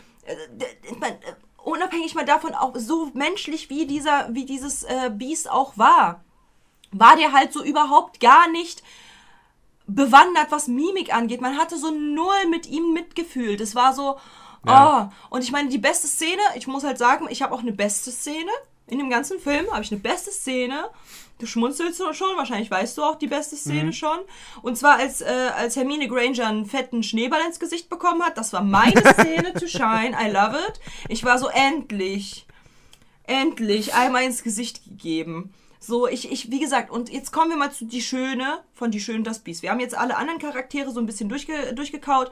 Unabhängig mal davon, auch so menschlich wie dieser, wie dieses äh, Biest auch war, war der halt so überhaupt gar nicht bewandert, was Mimik angeht. Man hatte so null mit ihm mitgefühlt. Es war so, Ja. oh. Und ich meine, die beste Szene, ich muss halt sagen, ich habe auch eine beste Szene. In dem ganzen Film habe ich eine beste Szene. Du schmunzelst schon, wahrscheinlich weißt du auch die beste Szene schon. Und zwar als, äh, als Hermine Granger einen fetten Schneeball ins Gesicht bekommen hat. Das war meine Szene to shine. I love it. Ich war so endlich endlich einmal ins Gesicht gegeben. So, ich, ich, wie gesagt, und jetzt kommen wir mal zu Die Schöne von Die Schöne das Biest. Wir haben jetzt alle anderen Charaktere so ein bisschen durchge, durchgekaut.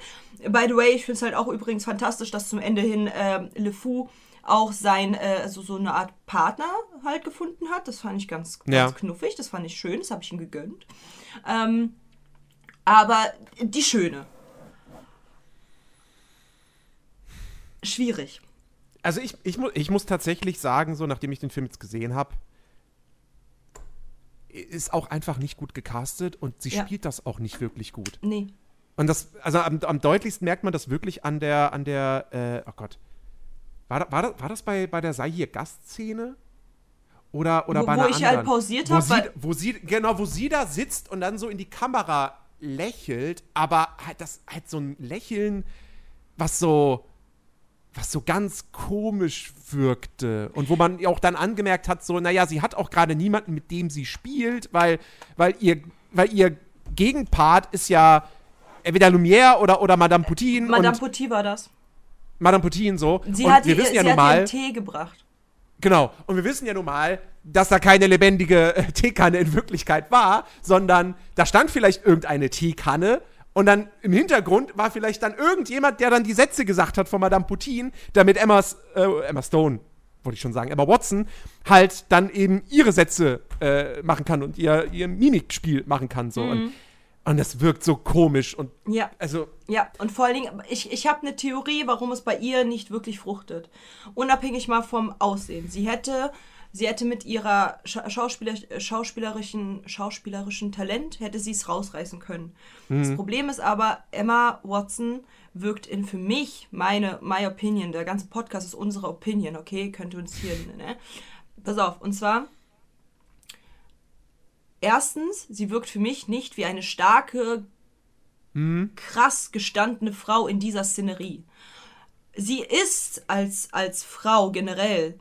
By the way, ich finde es halt auch übrigens fantastisch, dass zum Ende hin ähm, Le Fou auch sein, äh, also so eine Art Partner halt gefunden hat. Das fand ich ganz, ganz Ja. knuffig, das fand ich schön, das habe ich ihm gegönnt. Ähm, aber Die Schöne. Schwierig. Also ich, ich, mu ich muss tatsächlich sagen, so nachdem ich den Film jetzt gesehen habe, ist auch einfach nicht gut gecastet und sie Ja. spielt das auch nicht wirklich gut. Nee. Und das, also am, am deutlichsten merkt man das wirklich an der, an der, äh, oh Gott. War, war, das, war das bei, bei der Sei hier Gastszene? oder, oder Wo- bei wo einer ich anderen. halt pausiert wo hab, sie, weil- wo sie, genau, wo sie da sitzt und dann so in die Kamera lächelt, aber halt das halt so ein Lächeln, was so was so ganz komisch wirkte und wo man auch dann angemerkt hat, so, naja, sie hat auch gerade niemanden, mit dem sie spielt, weil, weil, ihr, weil ihr Gegenpart ist ja entweder Lumière oder, oder Madame Putin Madame Putin war das. Madame Putin so. Sie und hat, wir ihr, wissen ja sie nun hat mal, Tee gebracht. Genau. Und wir wissen ja nun mal, dass da keine lebendige äh, Teekanne in Wirklichkeit war, sondern da stand vielleicht irgendeine Teekanne und dann im Hintergrund war vielleicht dann irgendjemand, der dann die Sätze gesagt hat von Madame Putin, damit Emmas, äh, Emma Stone, wollte ich schon sagen, Emma Watson, halt dann eben ihre Sätze äh, machen kann und ihr, ihr Mimikspiel machen kann. So. Und, und das wirkt so komisch und Ja. also Ja, und vor allen Dingen, ich, ich habe eine Theorie, warum es bei ihr nicht wirklich fruchtet. Unabhängig mal vom Aussehen. Sie hätte, sie hätte mit ihrer Scha Schauspieler, schauspielerischen, schauspielerischen Talent, hätte sie es rausreißen können. Das Problem ist aber, Emma Watson wirkt in für mich, meine, my opinion, der ganze Podcast ist unsere Opinion, okay? Könnt ihr uns hier, ne? Pass auf, und zwar, erstens, sie wirkt für mich nicht wie eine starke, krass gestandene Frau in dieser Szenerie. Sie ist als, als Frau generell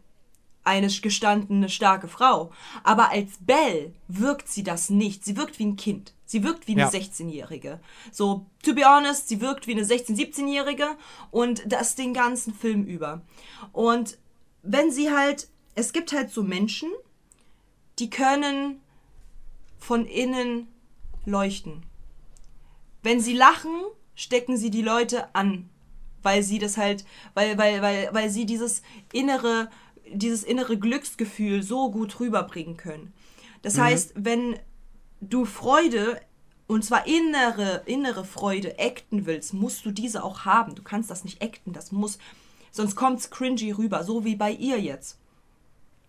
eine gestandene, starke Frau. Aber als Belle wirkt sie das nicht. Sie wirkt wie ein Kind. Sie wirkt wie eine Ja. 16-Jährige. So, to be honest, sie wirkt wie eine 16-, 17-Jährige und das den ganzen Film über. Und wenn sie halt, es gibt halt so Menschen, die können von innen leuchten. Wenn sie lachen, stecken sie die Leute an, weil sie das halt, weil, weil, weil, weil sie dieses innere, dieses innere Glücksgefühl so gut rüberbringen können. Das heißt, wenn du Freude, und zwar innere, innere Freude, acten willst, musst du diese auch haben. Du kannst das nicht acten, das muss, sonst kommt's cringy rüber, so wie bei ihr jetzt.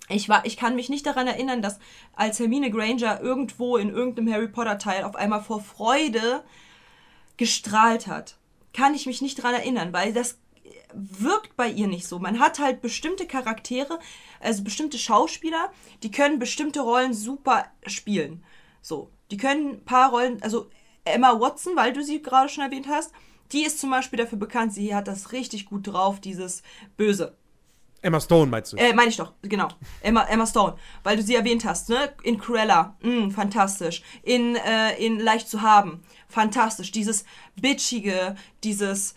Ich, war, ich kann mich nicht daran erinnern, dass als Hermine Granger irgendwo in irgendeinem Harry Potter Teil auf einmal vor Freude gestrahlt hat. Kann ich mich nicht daran erinnern, weil das wirkt bei ihr nicht so. Man hat halt bestimmte Charaktere, also bestimmte Schauspieler, die können bestimmte Rollen super spielen. So, die können ein paar Rollen, also Emma Watson, weil du sie gerade schon erwähnt hast, die ist zum Beispiel dafür bekannt, sie hat das richtig gut drauf, dieses Böse. Emma Stone meinst du? Äh, meine ich doch, genau. Emma, Emma Stone, weil du sie erwähnt hast, ne? In Cruella, mh, fantastisch. In, äh, in Leicht zu haben, fantastisch. Dieses Bitchige, dieses,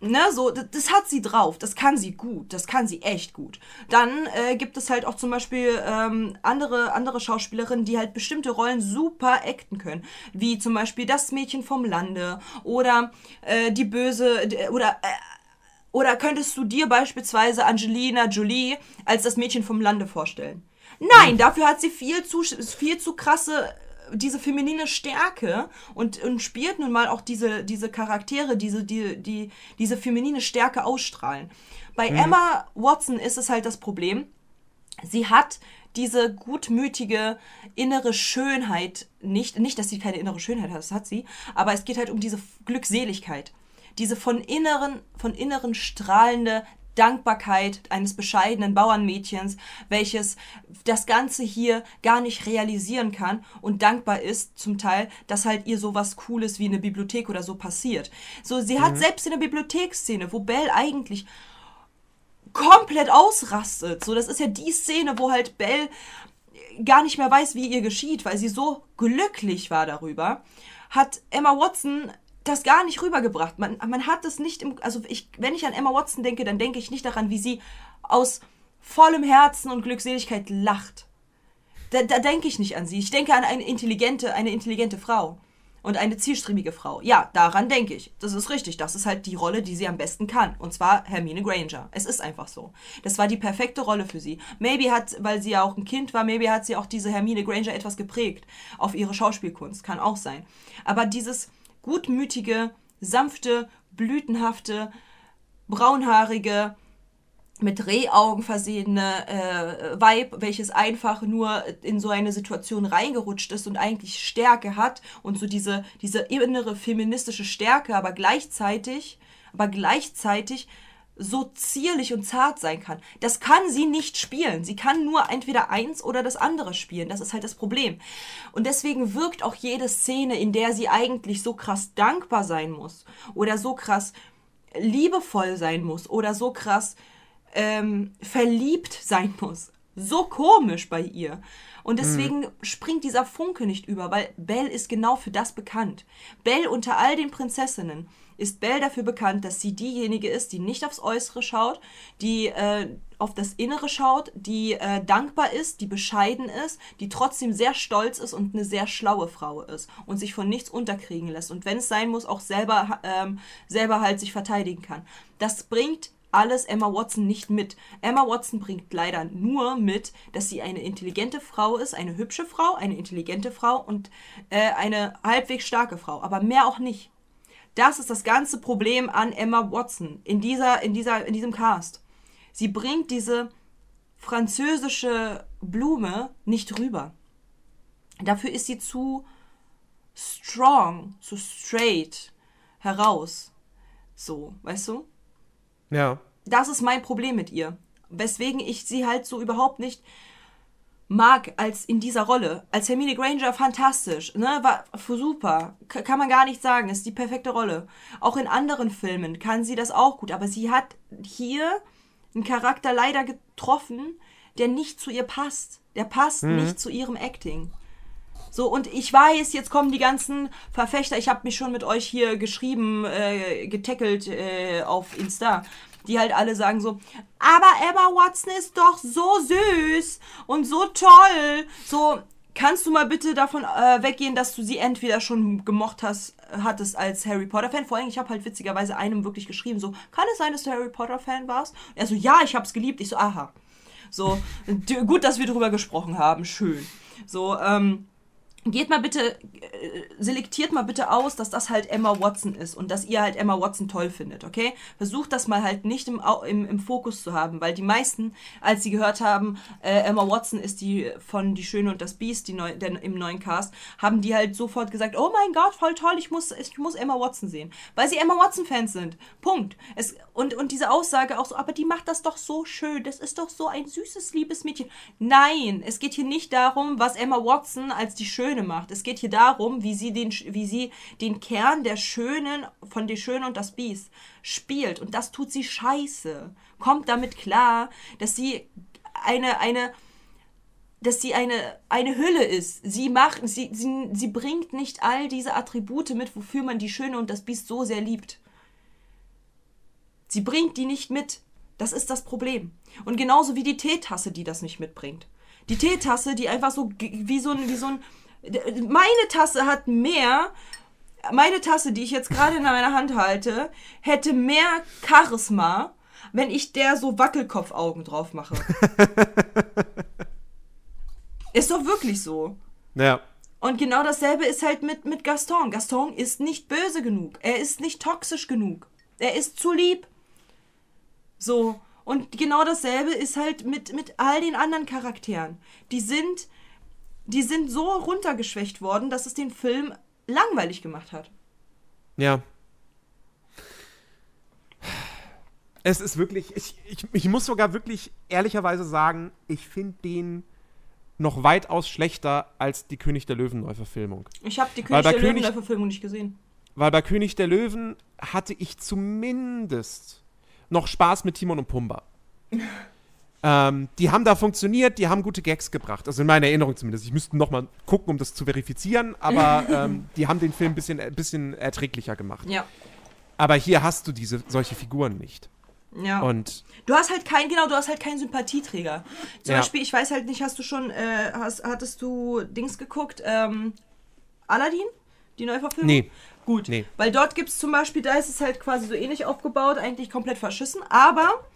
ne, so, das, das hat sie drauf. Das kann sie gut. Das kann sie echt gut. Dann äh, gibt es halt auch zum Beispiel ähm, andere, andere Schauspielerinnen, die halt bestimmte Rollen super acten können. Wie zum Beispiel das Mädchen vom Lande oder äh, die Böse, oder, äh, oder könntest du dir beispielsweise Angelina Jolie als das Mädchen vom Lande vorstellen? Nein, dafür hat sie viel zu, viel zu krasse, diese feminine Stärke und, und spielt nun mal auch diese, diese Charaktere, diese, die, die, diese feminine Stärke ausstrahlen. Bei Emma Watson ist es halt das Problem, sie hat diese gutmütige innere Schönheit nicht, nicht, dass sie keine innere Schönheit hat, das hat sie, aber es geht halt um diese Glückseligkeit. Diese von inneren, von inneren strahlende Dankbarkeit eines bescheidenen Bauernmädchens, welches das Ganze hier gar nicht realisieren kann und dankbar ist zum Teil, dass halt ihr sowas Cooles wie eine Bibliothek oder so passiert. So, sie hat selbst in der Bibliotheksszene, wo Belle eigentlich komplett ausrastet. So, das ist ja die Szene, wo halt Belle gar nicht mehr weiß, wie ihr geschieht, weil sie so glücklich war darüber, hat Emma Watson das gar nicht rübergebracht. Man, man hat das nicht im, also ich, wenn ich an Emma Watson denke, dann denke ich nicht daran, wie sie aus vollem Herzen und Glückseligkeit lacht. Da, da denke ich nicht an sie. Ich denke an eine intelligente, eine intelligente Frau. Und eine zielstrebige Frau. Ja, daran denke ich. Das ist richtig. Das ist halt die Rolle, die sie am besten kann. Und zwar Hermine Granger. Es ist einfach so. Das war die perfekte Rolle für sie. Maybe hat, weil sie ja auch ein Kind war, maybe hat sie auch diese Hermine Granger etwas geprägt auf ihre Schauspielkunst. Kann auch sein. Aber dieses gutmütige, sanfte, blütenhafte, braunhaarige, mit Rehaugen versehene äh, Weib, welches einfach nur in so eine Situation reingerutscht ist und eigentlich Stärke hat und so diese, diese innere feministische Stärke, aber gleichzeitig, aber gleichzeitig so zierlich und zart sein kann. Das kann sie nicht spielen. Sie kann nur entweder eins oder das andere spielen. Das ist halt das Problem. Und deswegen wirkt auch jede Szene, in der sie eigentlich so krass dankbar sein muss oder so krass liebevoll sein muss oder so krass ähm, verliebt sein muss. So komisch bei ihr. Und deswegen springt dieser Funke nicht über, weil Belle ist genau für das bekannt. Belle unter all den Prinzessinnen ist Belle dafür bekannt, dass sie diejenige ist, die nicht aufs Äußere schaut, die äh, auf das Innere schaut, die äh, dankbar ist, die bescheiden ist, die trotzdem sehr stolz ist und eine sehr schlaue Frau ist und sich von nichts unterkriegen lässt und wenn es sein muss, auch selber, ähm, selber halt sich verteidigen kann. Das bringt alles Emma Watson nicht mit. Emma Watson bringt leider nur mit, dass sie eine intelligente Frau ist, eine hübsche Frau, eine intelligente Frau und äh, eine halbwegs starke Frau, aber mehr auch nicht. Das ist das ganze Problem an Emma Watson in dieser, in dieser, in diesem Cast. Sie bringt diese französische Blume nicht rüber. Dafür ist sie zu strong, zu straight heraus. So, weißt du? Ja. Das ist mein Problem mit ihr. Weswegen ich sie halt so überhaupt nicht mag als in dieser Rolle. Als Hermine Granger fantastisch, ne, war super, K kann man gar nicht sagen, ist die perfekte Rolle. Auch in anderen Filmen kann sie das auch gut, aber sie hat hier einen Charakter leider getroffen, der nicht zu ihr passt. Der passt nicht zu ihrem Acting. So, und ich weiß, jetzt kommen die ganzen Verfechter, ich habe mich schon mit euch hier geschrieben, äh, getackelt äh, auf Insta, die halt alle sagen so, aber Emma Watson ist doch so süß und so toll. So, kannst du mal bitte davon äh, weggehen, dass du sie entweder schon gemocht hast, hattest als Harry Potter Fan. Vor allem, ich habe halt witzigerweise einem wirklich geschrieben, so, kann es sein, dass du Harry Potter Fan warst? Er so, ja, ich hab's geliebt. Ich so, aha. So, gut, dass wir drüber gesprochen haben, schön. So, ähm, geht mal bitte, äh, selektiert mal bitte aus, dass das halt Emma Watson ist und dass ihr halt Emma Watson toll findet, okay? Versucht das mal halt nicht im, im, im Fokus zu haben, weil die meisten, als sie gehört haben, äh, Emma Watson ist die von Die Schöne und das Biest, die neu, der, im neuen Cast, haben die halt sofort gesagt, oh mein Gott, voll toll, ich muss, ich muss Emma Watson sehen. Weil sie Emma Watson-Fans sind. Punkt. Es, und, und diese Aussage auch so, aber die macht das doch so schön, das ist doch so ein süßes, liebes Mädchen. Nein, es geht hier nicht darum, was Emma Watson als die Schöne macht. Es geht hier darum, wie sie den, wie sie den Kern der Schönen von Die Schöne und das Biest spielt. Und das tut sie scheiße. Kommt damit klar, dass sie eine, eine, dass sie eine, eine Hülle ist. Sie macht, sie, sie, sie bringt nicht all diese Attribute mit, wofür man die Schöne und das Biest so sehr liebt. Sie bringt die nicht mit. Das ist das Problem. Und genauso wie die Teetasse, die das nicht mitbringt. Die Teetasse, die einfach so wie so ein, wie so ein. Meine Tasse hat mehr. Meine Tasse, die ich jetzt gerade in meiner Hand halte, hätte mehr Charisma, wenn ich der so Wackelkopfaugen drauf mache. ist doch wirklich so. Ja. Und genau dasselbe ist halt mit, mit Gaston. Gaston ist nicht böse genug. Er ist nicht toxisch genug. Er ist zu lieb. So. Und genau dasselbe ist halt mit, mit all den anderen Charakteren. Die sind, die sind so runtergeschwächt worden, dass es den Film langweilig gemacht hat. Ja. Es ist wirklich, ich, ich, ich muss sogar wirklich ehrlicherweise sagen, ich finde den noch weitaus schlechter als die König der Löwen Neuverfilmung. Ich habe die König der Löwen König- der Verfilmung nicht gesehen. Weil bei König der Löwen hatte ich zumindest noch Spaß mit Timon und Pumba. ähm, die haben da funktioniert, die haben gute Gags gebracht. Also in meiner Erinnerung zumindest. Ich müsste noch mal gucken, um das zu verifizieren, aber ähm, die haben den Film ein bisschen, ein bisschen erträglicher gemacht. Ja. Aber hier hast du diese solche Figuren nicht. Ja. Und Du hast halt kein, genau, du hast halt keinen Sympathieträger. Zum Ja. Beispiel, ich weiß halt nicht, hast du schon, äh, hast, hattest du Dings geguckt, ähm, Aladdin? Die Neuverfilmung? Nee. Gut. Nee. Weil dort gibt es zum Beispiel, da ist es halt quasi so ähnlich aufgebaut, eigentlich komplett verschissen, aber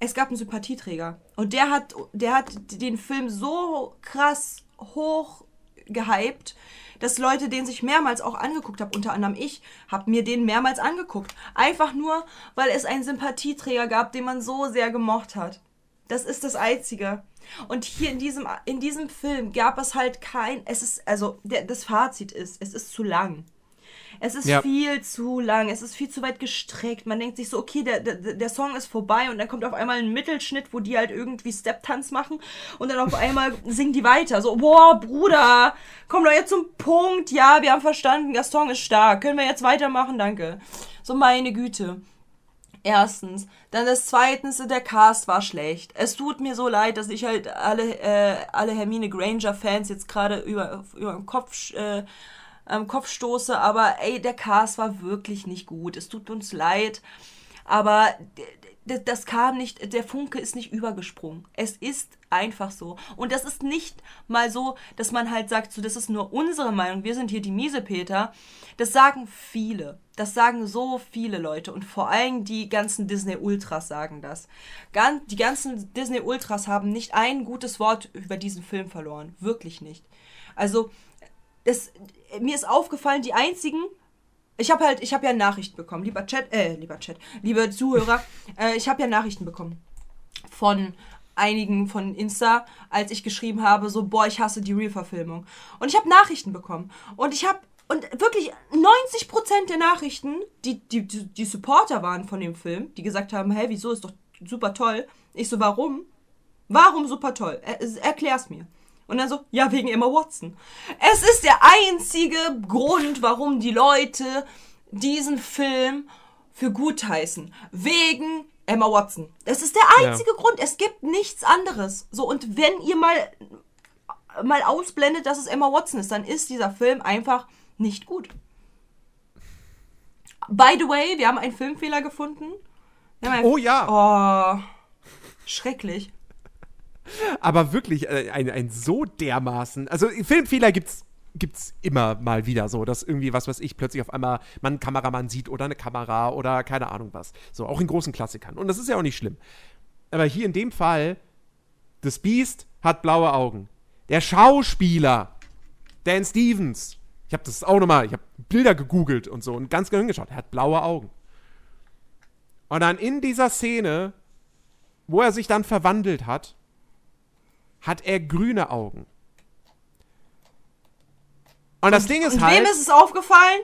es gab einen Sympathieträger. Und der hat, der hat den Film so krass hoch gehypt, dass Leute den sich mehrmals auch angeguckt haben, unter anderem ich, habe mir den mehrmals angeguckt. Einfach nur, weil es einen Sympathieträger gab, den man so sehr gemocht hat. Das ist das Einzige. Und hier in diesem, in diesem Film gab es halt kein, es ist, also der, das Fazit ist, es ist zu lang. Es ist Ja. viel zu lang, es ist viel zu weit gestreckt. Man denkt sich so, okay, der, der, der Song ist vorbei und dann kommt auf einmal ein Mittelschnitt, wo die halt irgendwie Step-Tanz machen und dann auf einmal singen die weiter. So, boah, Bruder, komm doch jetzt zum Punkt. Ja, wir haben verstanden, der Song ist stark. Können wir jetzt weitermachen? Danke. So, meine Güte. Erstens. Dann das zweitens, der Cast war schlecht. Es tut mir so leid, dass ich halt alle, äh, alle Hermine Granger-Fans jetzt gerade über, über den Kopf, äh, am Kopf stoße, aber ey, der Cast war wirklich nicht gut. Es tut uns leid, aber das kam nicht, der Funke ist nicht übergesprungen. Es ist einfach so. Und das ist nicht mal so, dass man halt sagt, so, das ist nur unsere Meinung, wir sind hier die Miesepeter. Das sagen viele. Das sagen so viele Leute. Und vor allem die ganzen Disney-Ultras sagen das. Gan die ganzen Disney-Ultras haben nicht ein gutes Wort über diesen Film verloren. Wirklich nicht. Also, das, mir ist aufgefallen, die einzigen, ich habe halt, ich habe ja Nachrichten bekommen, lieber Chat, äh, lieber Chat, liebe Zuhörer, äh, ich habe ja Nachrichten bekommen von einigen von Insta, als ich geschrieben habe, so, boah, ich hasse die Real-Verfilmung. Und ich habe Nachrichten bekommen. Und ich habe, und wirklich 90% der Nachrichten, die, die, die, Supporter waren von dem Film, die gesagt haben, hey, wieso, ist doch super toll. Ich so, warum? Warum super toll? Er, erklär's mir. Und dann so, ja, wegen Emma Watson. Es ist der einzige Grund, warum die Leute diesen Film für gut heißen. Wegen Emma Watson. Das ist der einzige Grund. Es gibt nichts anderes. So, und wenn ihr mal, mal ausblendet, dass es Emma Watson ist, dann ist dieser Film einfach nicht gut. By the way, wir haben einen Filmfehler gefunden. Einen- Oh ja. Oh, schrecklich. Aber wirklich äh, ein, ein so dermaßen. Also Filmfehler gibt's gibt's immer mal wieder so, dass irgendwie was weiß ich plötzlich auf einmal man einen Kameramann sieht oder eine Kamera oder keine Ahnung was. So auch in großen Klassikern und das ist ja auch nicht schlimm. Aber hier in dem Fall das Beast hat blaue Augen. Der Schauspieler Dan Stevens. Ich habe das auch nochmal, ich habe Bilder gegoogelt und so und ganz genau hingeschaut. Er hat blaue Augen. Und dann in dieser Szene, wo er sich dann verwandelt hat, hat er grüne Augen. Und das Ding ist Und halt. wem ist es aufgefallen?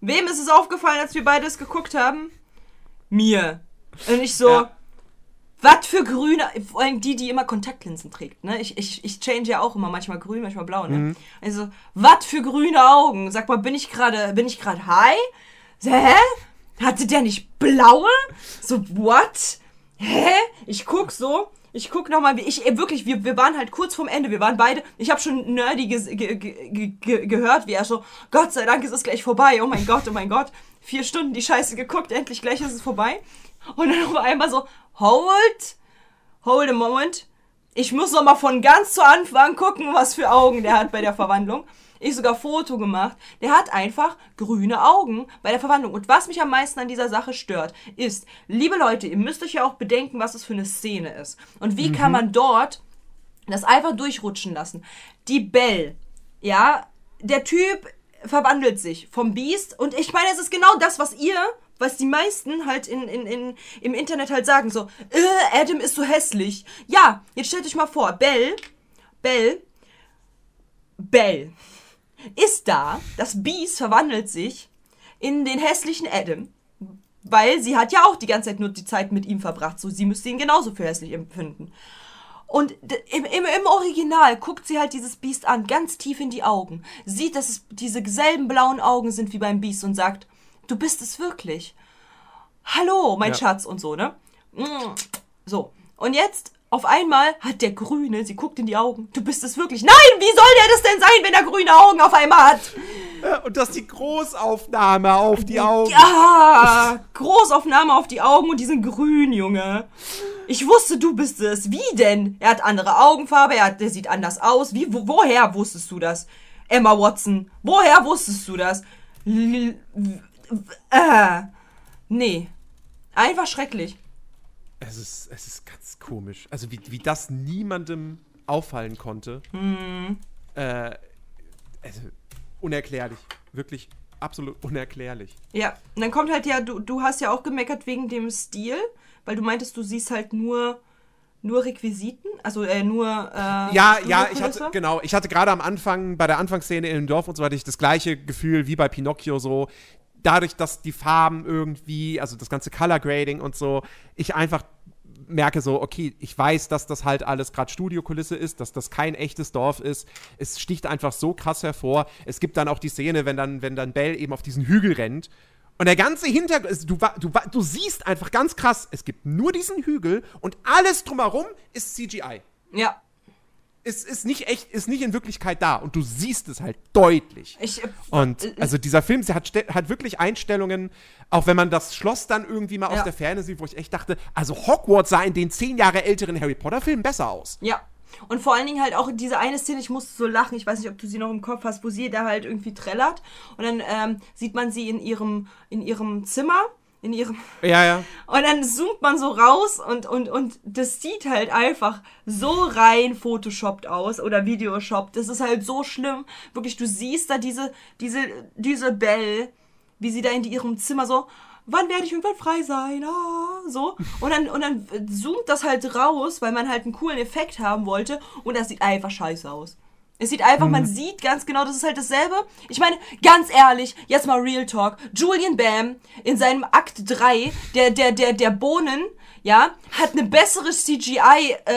Wem ist es aufgefallen, als wir beides geguckt haben? Mir. Und ich so, Ja. was für grüne, vor allem die, die immer Kontaktlinsen trägt, ne? Ich, ich, ich change ja auch immer manchmal grün, manchmal blau, ne? Mhm. Also, was für grüne Augen? Sag mal, bin ich gerade, bin ich gerade high? So, Hä? Hatte der nicht blaue? So, what? Hä? Ich guck so. Ich guck nochmal, ich ey, wirklich, wir, wir waren halt kurz vorm Ende, wir waren beide, ich habe schon nerdy ge, ge, ge, ge, gehört, wie er so, Gott sei Dank ist es gleich vorbei, oh mein Gott, oh mein Gott, vier Stunden die Scheiße geguckt, endlich gleich ist es vorbei. Und dann auf einmal so, hold, hold a moment, ich muss noch mal von ganz zu Anfang gucken, was für Augen der hat bei der Verwandlung. Ich sogar Foto gemacht. Der hat einfach grüne Augen bei der Verwandlung. Und was mich am meisten an dieser Sache stört, ist, liebe Leute, ihr müsst euch ja auch bedenken, was es für eine Szene ist. Und wie kann man dort das einfach durchrutschen lassen. Die Belle, ja, der Typ verwandelt sich vom Biest und ich meine, es ist genau das, was ihr, was die meisten halt in, in, in, im Internet halt sagen, so, äh, Adam ist so hässlich. Ja, jetzt stellt euch mal vor, Belle, Belle, Belle ist da, das Biest verwandelt sich in den hässlichen Adam, weil sie hat ja auch die ganze Zeit nur die Zeit mit ihm verbracht, so sie müsste ihn genauso für hässlich empfinden. Und im, im, im Original guckt sie halt dieses Biest an, ganz tief in die Augen, sieht, dass es diese selben blauen Augen sind wie beim Biest und sagt, du bist es wirklich. Hallo, mein Ja. Schatz und so, ne? So. Und jetzt, auf einmal hat der Grüne, sie guckt in die Augen, du bist es wirklich. Nein, wie soll der das denn sein, wenn er grüne Augen auf einmal hat? Und das ist die Großaufnahme auf die Augen. Ja, Großaufnahme auf die Augen und die sind grün, Junge. Ich wusste, du bist es. Wie denn? Er hat andere Augenfarbe, er hat, der sieht anders aus. Wie, wo, woher wusstest du das? Emma Watson, woher wusstest du das? L äh, nee. Einfach schrecklich. Es ist, es ist ganz komisch. Also wie, wie das niemandem auffallen konnte. Äh, also unerklärlich. Wirklich absolut unerklärlich. Ja, und dann kommt halt ja, du, du hast ja auch gemeckert wegen dem Stil, weil du meintest, du siehst halt nur nur Requisiten, also äh, nur äh, Ja, ja, ich hatte, genau, ich hatte gerade am Anfang, bei der Anfangsszene in dem Dorf und so hatte ich das gleiche Gefühl wie bei Pinocchio so. Dadurch, dass die Farben irgendwie, also das ganze Color Grading und so, ich einfach merke so, okay, ich weiß, dass das halt alles gerade Studiokulisse ist, dass das kein echtes Dorf ist. Es sticht einfach so krass hervor. Es gibt dann auch die Szene, wenn dann, wenn dann Bell eben auf diesen Hügel rennt. Und der ganze Hintergrund, du, du, du siehst einfach ganz krass, es gibt nur diesen Hügel und alles drumherum ist CGI. Ja. Es ist nicht echt, ist nicht in Wirklichkeit da und du siehst es halt deutlich. Ich, äh, Und äh, also dieser Film der hat, hat wirklich Einstellungen, auch wenn man das Schloss dann irgendwie mal aus Ja. der Ferne sieht, wo ich echt dachte, also Hogwarts sah in den zehn Jahre älteren Harry Potter Filmen besser aus. Ja. Und vor allen Dingen halt auch diese eine Szene, ich musste so lachen, ich weiß nicht, ob du sie noch im Kopf hast, wo sie da halt irgendwie trällert und dann ähm, sieht man sie in ihrem, in ihrem Zimmer, in ihrem, Ja, ja. und dann zoomt man so raus und, und, und das sieht halt einfach so rein photoshoppt aus oder videoshoppt. Das ist halt so schlimm. Wirklich, du siehst da diese, diese, diese Belle, wie sie da in ihrem Zimmer so, wann werde ich irgendwann frei sein? Ah, so. Und dann, und dann zoomt das halt raus, weil man halt einen coolen Effekt haben wollte und das sieht einfach scheiße aus. Es sieht einfach, man sieht ganz genau, das ist halt dasselbe. Ich meine, ganz ehrlich, jetzt mal Real Talk. Julian Bam in seinem Akt 3, der, der, der, der Bohnen, ja, hat eine bessere CGI, äh,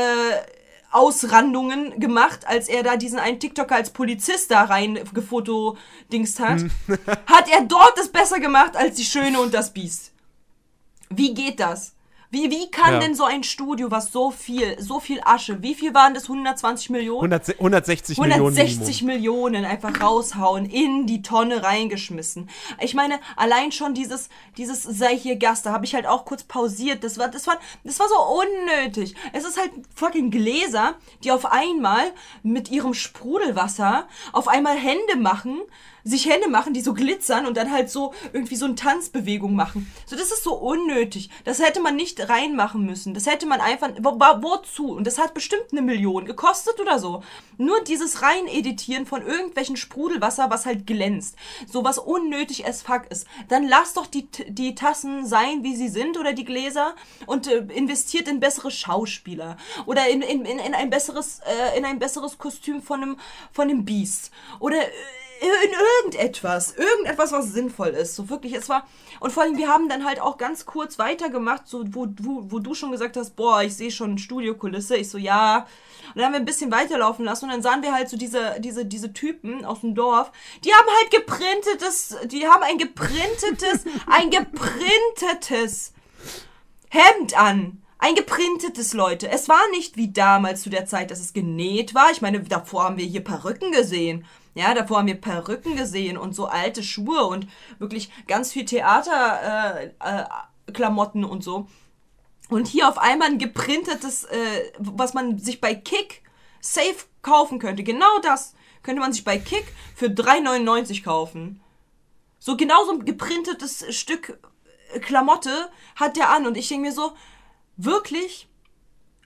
Ausrandungen gemacht, als er da diesen einen TikToker als Polizist da rein gefotodingst hat. hat er dort das besser gemacht als die Schöne und das Biest. Wie geht das? Wie, wie kann Ja. denn so ein Studio, was so viel, so viel Asche, wie viel waren das? 120 Millionen? 100, 160 Millionen. 160 Minimum. Millionen einfach raushauen, in die Tonne reingeschmissen. Ich meine, allein schon dieses, dieses sei hier Gast, da habe ich halt auch kurz pausiert. Das war, das war, das war so unnötig. Es ist halt fucking Gläser, die auf einmal mit ihrem Sprudelwasser auf einmal Hände machen, sich Hände machen, die so glitzern und dann halt so irgendwie so eine Tanzbewegung machen. So, das ist so unnötig. Das hätte man nicht reinmachen müssen. Das hätte man einfach, wo, wo, wozu? Und das hat bestimmt eine Million gekostet oder so. Nur dieses rein editieren von irgendwelchen Sprudelwasser, was halt glänzt. So was unnötig as fuck ist. Dann lasst doch die, die Tassen sein, wie sie sind oder die Gläser und äh, investiert in bessere Schauspieler oder in, in, in, in ein besseres, äh, in ein besseres Kostüm von einem, von einem Biest. Oder äh, in irgendetwas, irgendetwas, was sinnvoll ist. So wirklich, es war. Und vor allem, wir haben dann halt auch ganz kurz weitergemacht, so wo, wo, wo du schon gesagt hast, boah, ich sehe schon Studiokulisse. Ich so, ja. Und dann haben wir ein bisschen weiterlaufen lassen und dann sahen wir halt so diese, diese, diese Typen aus dem Dorf, die haben halt geprintetes, die haben ein geprintetes, ein geprintetes Hemd an. Ein geprintetes, Leute. Es war nicht wie damals zu der Zeit, dass es genäht war. Ich meine, davor haben wir hier Perücken gesehen. Ja, davor haben wir Perücken gesehen und so alte Schuhe und wirklich ganz viel Theaterklamotten äh, äh, und so. Und hier auf einmal ein geprintetes, äh, was man sich bei Kick safe kaufen könnte. Genau das könnte man sich bei Kick für 3,99 kaufen. So genau so ein geprintetes Stück äh, Klamotte hat der an. Und ich denke mir so, wirklich?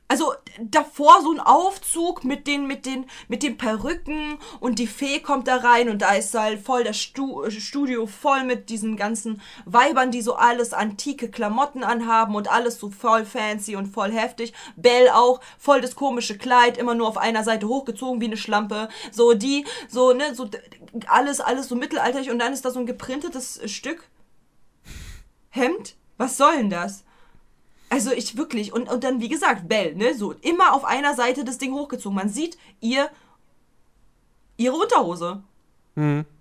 Also davor so ein Aufzug mit den, mit den, mit den Perücken und die Fee kommt da rein und da ist halt voll das Stu Studio voll mit diesen ganzen Weibern, die so alles antike Klamotten anhaben und alles so voll fancy und voll heftig. Belle auch, voll das komische Kleid, immer nur auf einer Seite hochgezogen wie eine Schlampe. So die, so, ne, so alles, alles so mittelalterlich und dann ist da so ein geprintetes Stück Hemd. Was soll denn das? Also ich wirklich, und, und dann wie gesagt, Belle, ne, so immer auf einer Seite das Ding hochgezogen. Man sieht ihr, ihre Unterhose.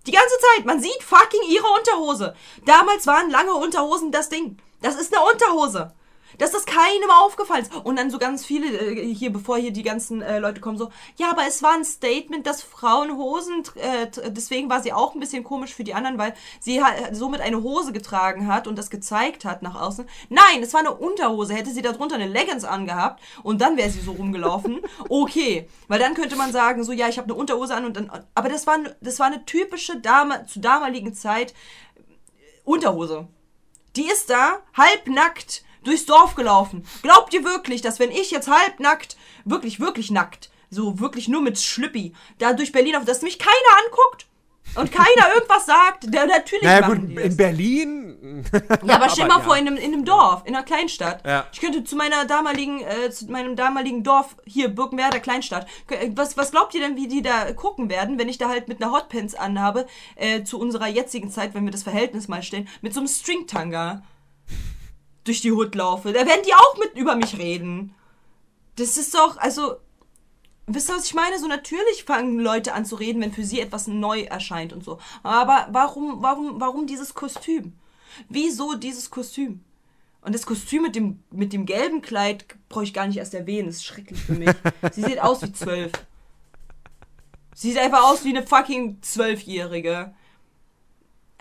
Die ganze Zeit, man sieht fucking ihre Unterhose. Damals waren lange Unterhosen das Ding. Das ist eine Unterhose. Dass das keinem aufgefallen ist. Und dann so ganz viele äh, hier, bevor hier die ganzen äh, Leute kommen, so, ja, aber es war ein Statement, dass Frauen Hosen, äh, deswegen war sie auch ein bisschen komisch für die anderen, weil sie halt somit eine Hose getragen hat und das gezeigt hat nach außen. Nein, es war eine Unterhose. Hätte sie darunter eine Leggings angehabt und dann wäre sie so rumgelaufen, okay. Weil dann könnte man sagen, so, ja, ich habe eine Unterhose an und dann, aber das war, das war eine typische Dame, zu damaligen Zeit Unterhose. Die ist da, halbnackt, durchs Dorf gelaufen. Glaubt ihr wirklich, dass wenn ich jetzt halbnackt, wirklich, wirklich nackt, so wirklich nur mit Schlüppi, da durch Berlin auf, dass mich keiner anguckt? und keiner irgendwas sagt, der natürlich Naja, gut, die in das. Berlin. Ja, aber stell mal ja. vor, in einem, in einem Dorf, in einer Kleinstadt. Ja. Ich könnte zu meiner damaligen, äh, zu meinem damaligen Dorf, hier, Birkenwerder Kleinstadt. K- Was, was glaubt ihr denn, wie die da gucken werden, wenn ich da halt mit einer Hotpants anhabe, äh, zu unserer jetzigen Zeit, wenn wir das Verhältnis mal stellen, mit so einem Stringtanga durch die Hut laufe? Da werden die auch mit über mich reden. Das ist doch, also, Wisst ihr, was ich meine? So natürlich fangen Leute an zu reden, wenn für sie etwas neu erscheint und so. Aber warum, warum, warum dieses Kostüm? Wieso dieses Kostüm? Und das Kostüm mit dem, mit dem gelben Kleid brauche ich gar nicht erst erwähnen. Das ist schrecklich für mich. Sie sieht aus wie zwölf. Sie sieht einfach aus wie eine fucking Zwölfjährige.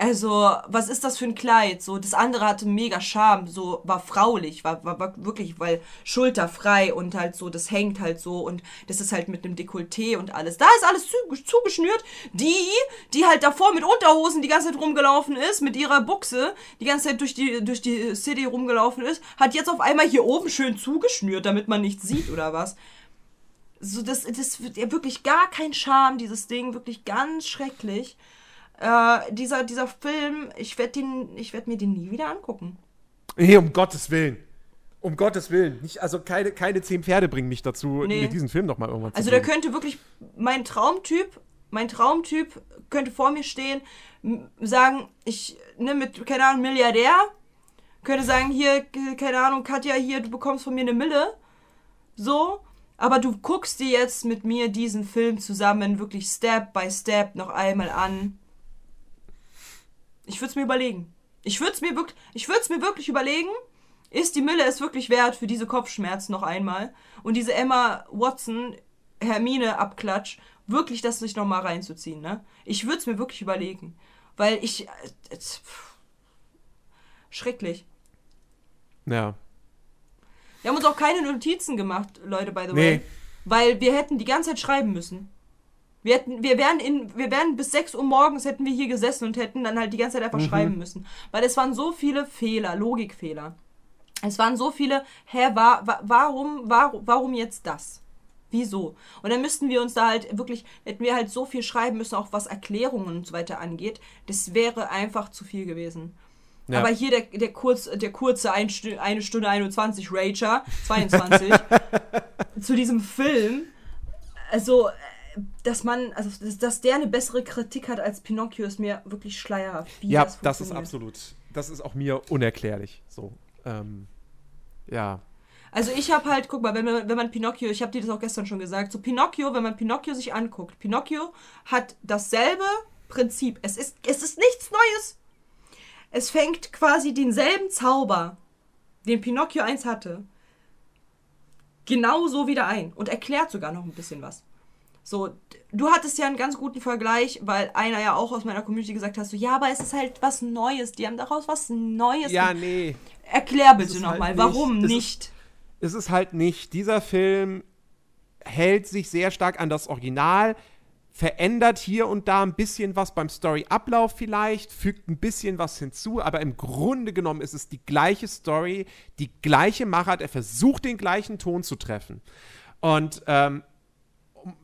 Also, was ist das für ein Kleid? So, das andere hatte mega Charme, so war fraulich, war, war, war wirklich, weil schulterfrei und halt so, das hängt halt so und das ist halt mit einem Dekolleté und alles. Da ist alles zu, zugeschnürt. Die, die halt davor mit Unterhosen die ganze Zeit rumgelaufen ist, mit ihrer Buchse, die ganze Zeit durch die, durch die City rumgelaufen ist, hat jetzt auf einmal hier oben schön zugeschnürt, damit man nichts sieht oder was. So, das, das wird ja wirklich gar kein Charme, dieses Ding, wirklich ganz schrecklich. Äh, dieser, dieser Film, ich werde werde mir den nie wieder angucken. Nee, um Gottes Willen. Um Gottes Willen. Nicht, also keine, keine zehn Pferde bringen mich dazu, Nee. mir diesen Film nochmal irgendwann Also zu da geben. könnte wirklich mein Traumtyp, mein Traumtyp könnte vor mir stehen, sagen, ich ne mit keine Ahnung Milliardär, könnte sagen hier k- keine Ahnung Katja hier, du bekommst von mir eine Mille, so, aber du guckst dir jetzt mit mir diesen Film zusammen wirklich Step by Step noch einmal an. Ich würde es mir überlegen. Ich würde es mir wirklich, ich mir wirklich überlegen. Ist die Mille es wirklich wert für diese Kopfschmerzen noch einmal? Und diese Emma Watson Hermine Abklatsch, wirklich das nicht nochmal reinzuziehen, ne? Ich würde es mir wirklich überlegen. Weil ich. Äh, äh, schrecklich. Ja. Wir haben uns auch keine Notizen gemacht, Leute, by the Nee. way. Weil wir hätten die ganze Zeit schreiben müssen. Wir hätten, wir wären in, wir wären bis 6 Uhr morgens hätten wir hier gesessen und hätten dann halt die ganze Zeit einfach schreiben müssen. Weil es waren so viele Fehler, Logikfehler. Es waren so viele, hä, wa, wa, warum, warum, warum jetzt das? Wieso? Und dann müssten wir uns da halt wirklich, hätten wir halt so viel schreiben müssen, auch was Erklärungen und so weiter angeht. Das wäre einfach zu viel gewesen. Ja. Aber hier der, der, kurz, der kurze ein, eine Stunde 21 Rager, 22, zu diesem Film, also, dass man, also, dass, dass der eine bessere Kritik hat als Pinocchio, ist mir wirklich schleierhaft. Wie Ja, das, ist funktioniert. absolut. Das ist auch mir unerklärlich. So. Ähm, ja. Also ich habe halt, guck mal, wenn man, wenn man Pinocchio, ich habe dir das auch gestern schon gesagt, so Pinocchio, wenn man Pinocchio sich anguckt, Pinocchio hat dasselbe Prinzip. Es ist, es ist nichts Neues. Es fängt quasi denselben Zauber, den Pinocchio 1 hatte, genauso wieder ein und erklärt sogar noch ein bisschen was. So, du hattest ja einen ganz guten Vergleich, weil einer ja auch aus meiner Community gesagt hat, so, ja, aber es ist halt was Neues. Die haben daraus was Neues. Ja, nee. Erklär bitte ist nochmal, halt warum nicht- es ist- nicht? Es ist halt nicht. Dieser Film hält sich sehr stark an das Original, verändert hier und da ein bisschen was beim Storyablauf vielleicht, fügt ein bisschen was hinzu, aber im Grunde genommen ist es die gleiche Story, die gleiche Machart. Er versucht den gleichen Ton zu treffen. Und ähm,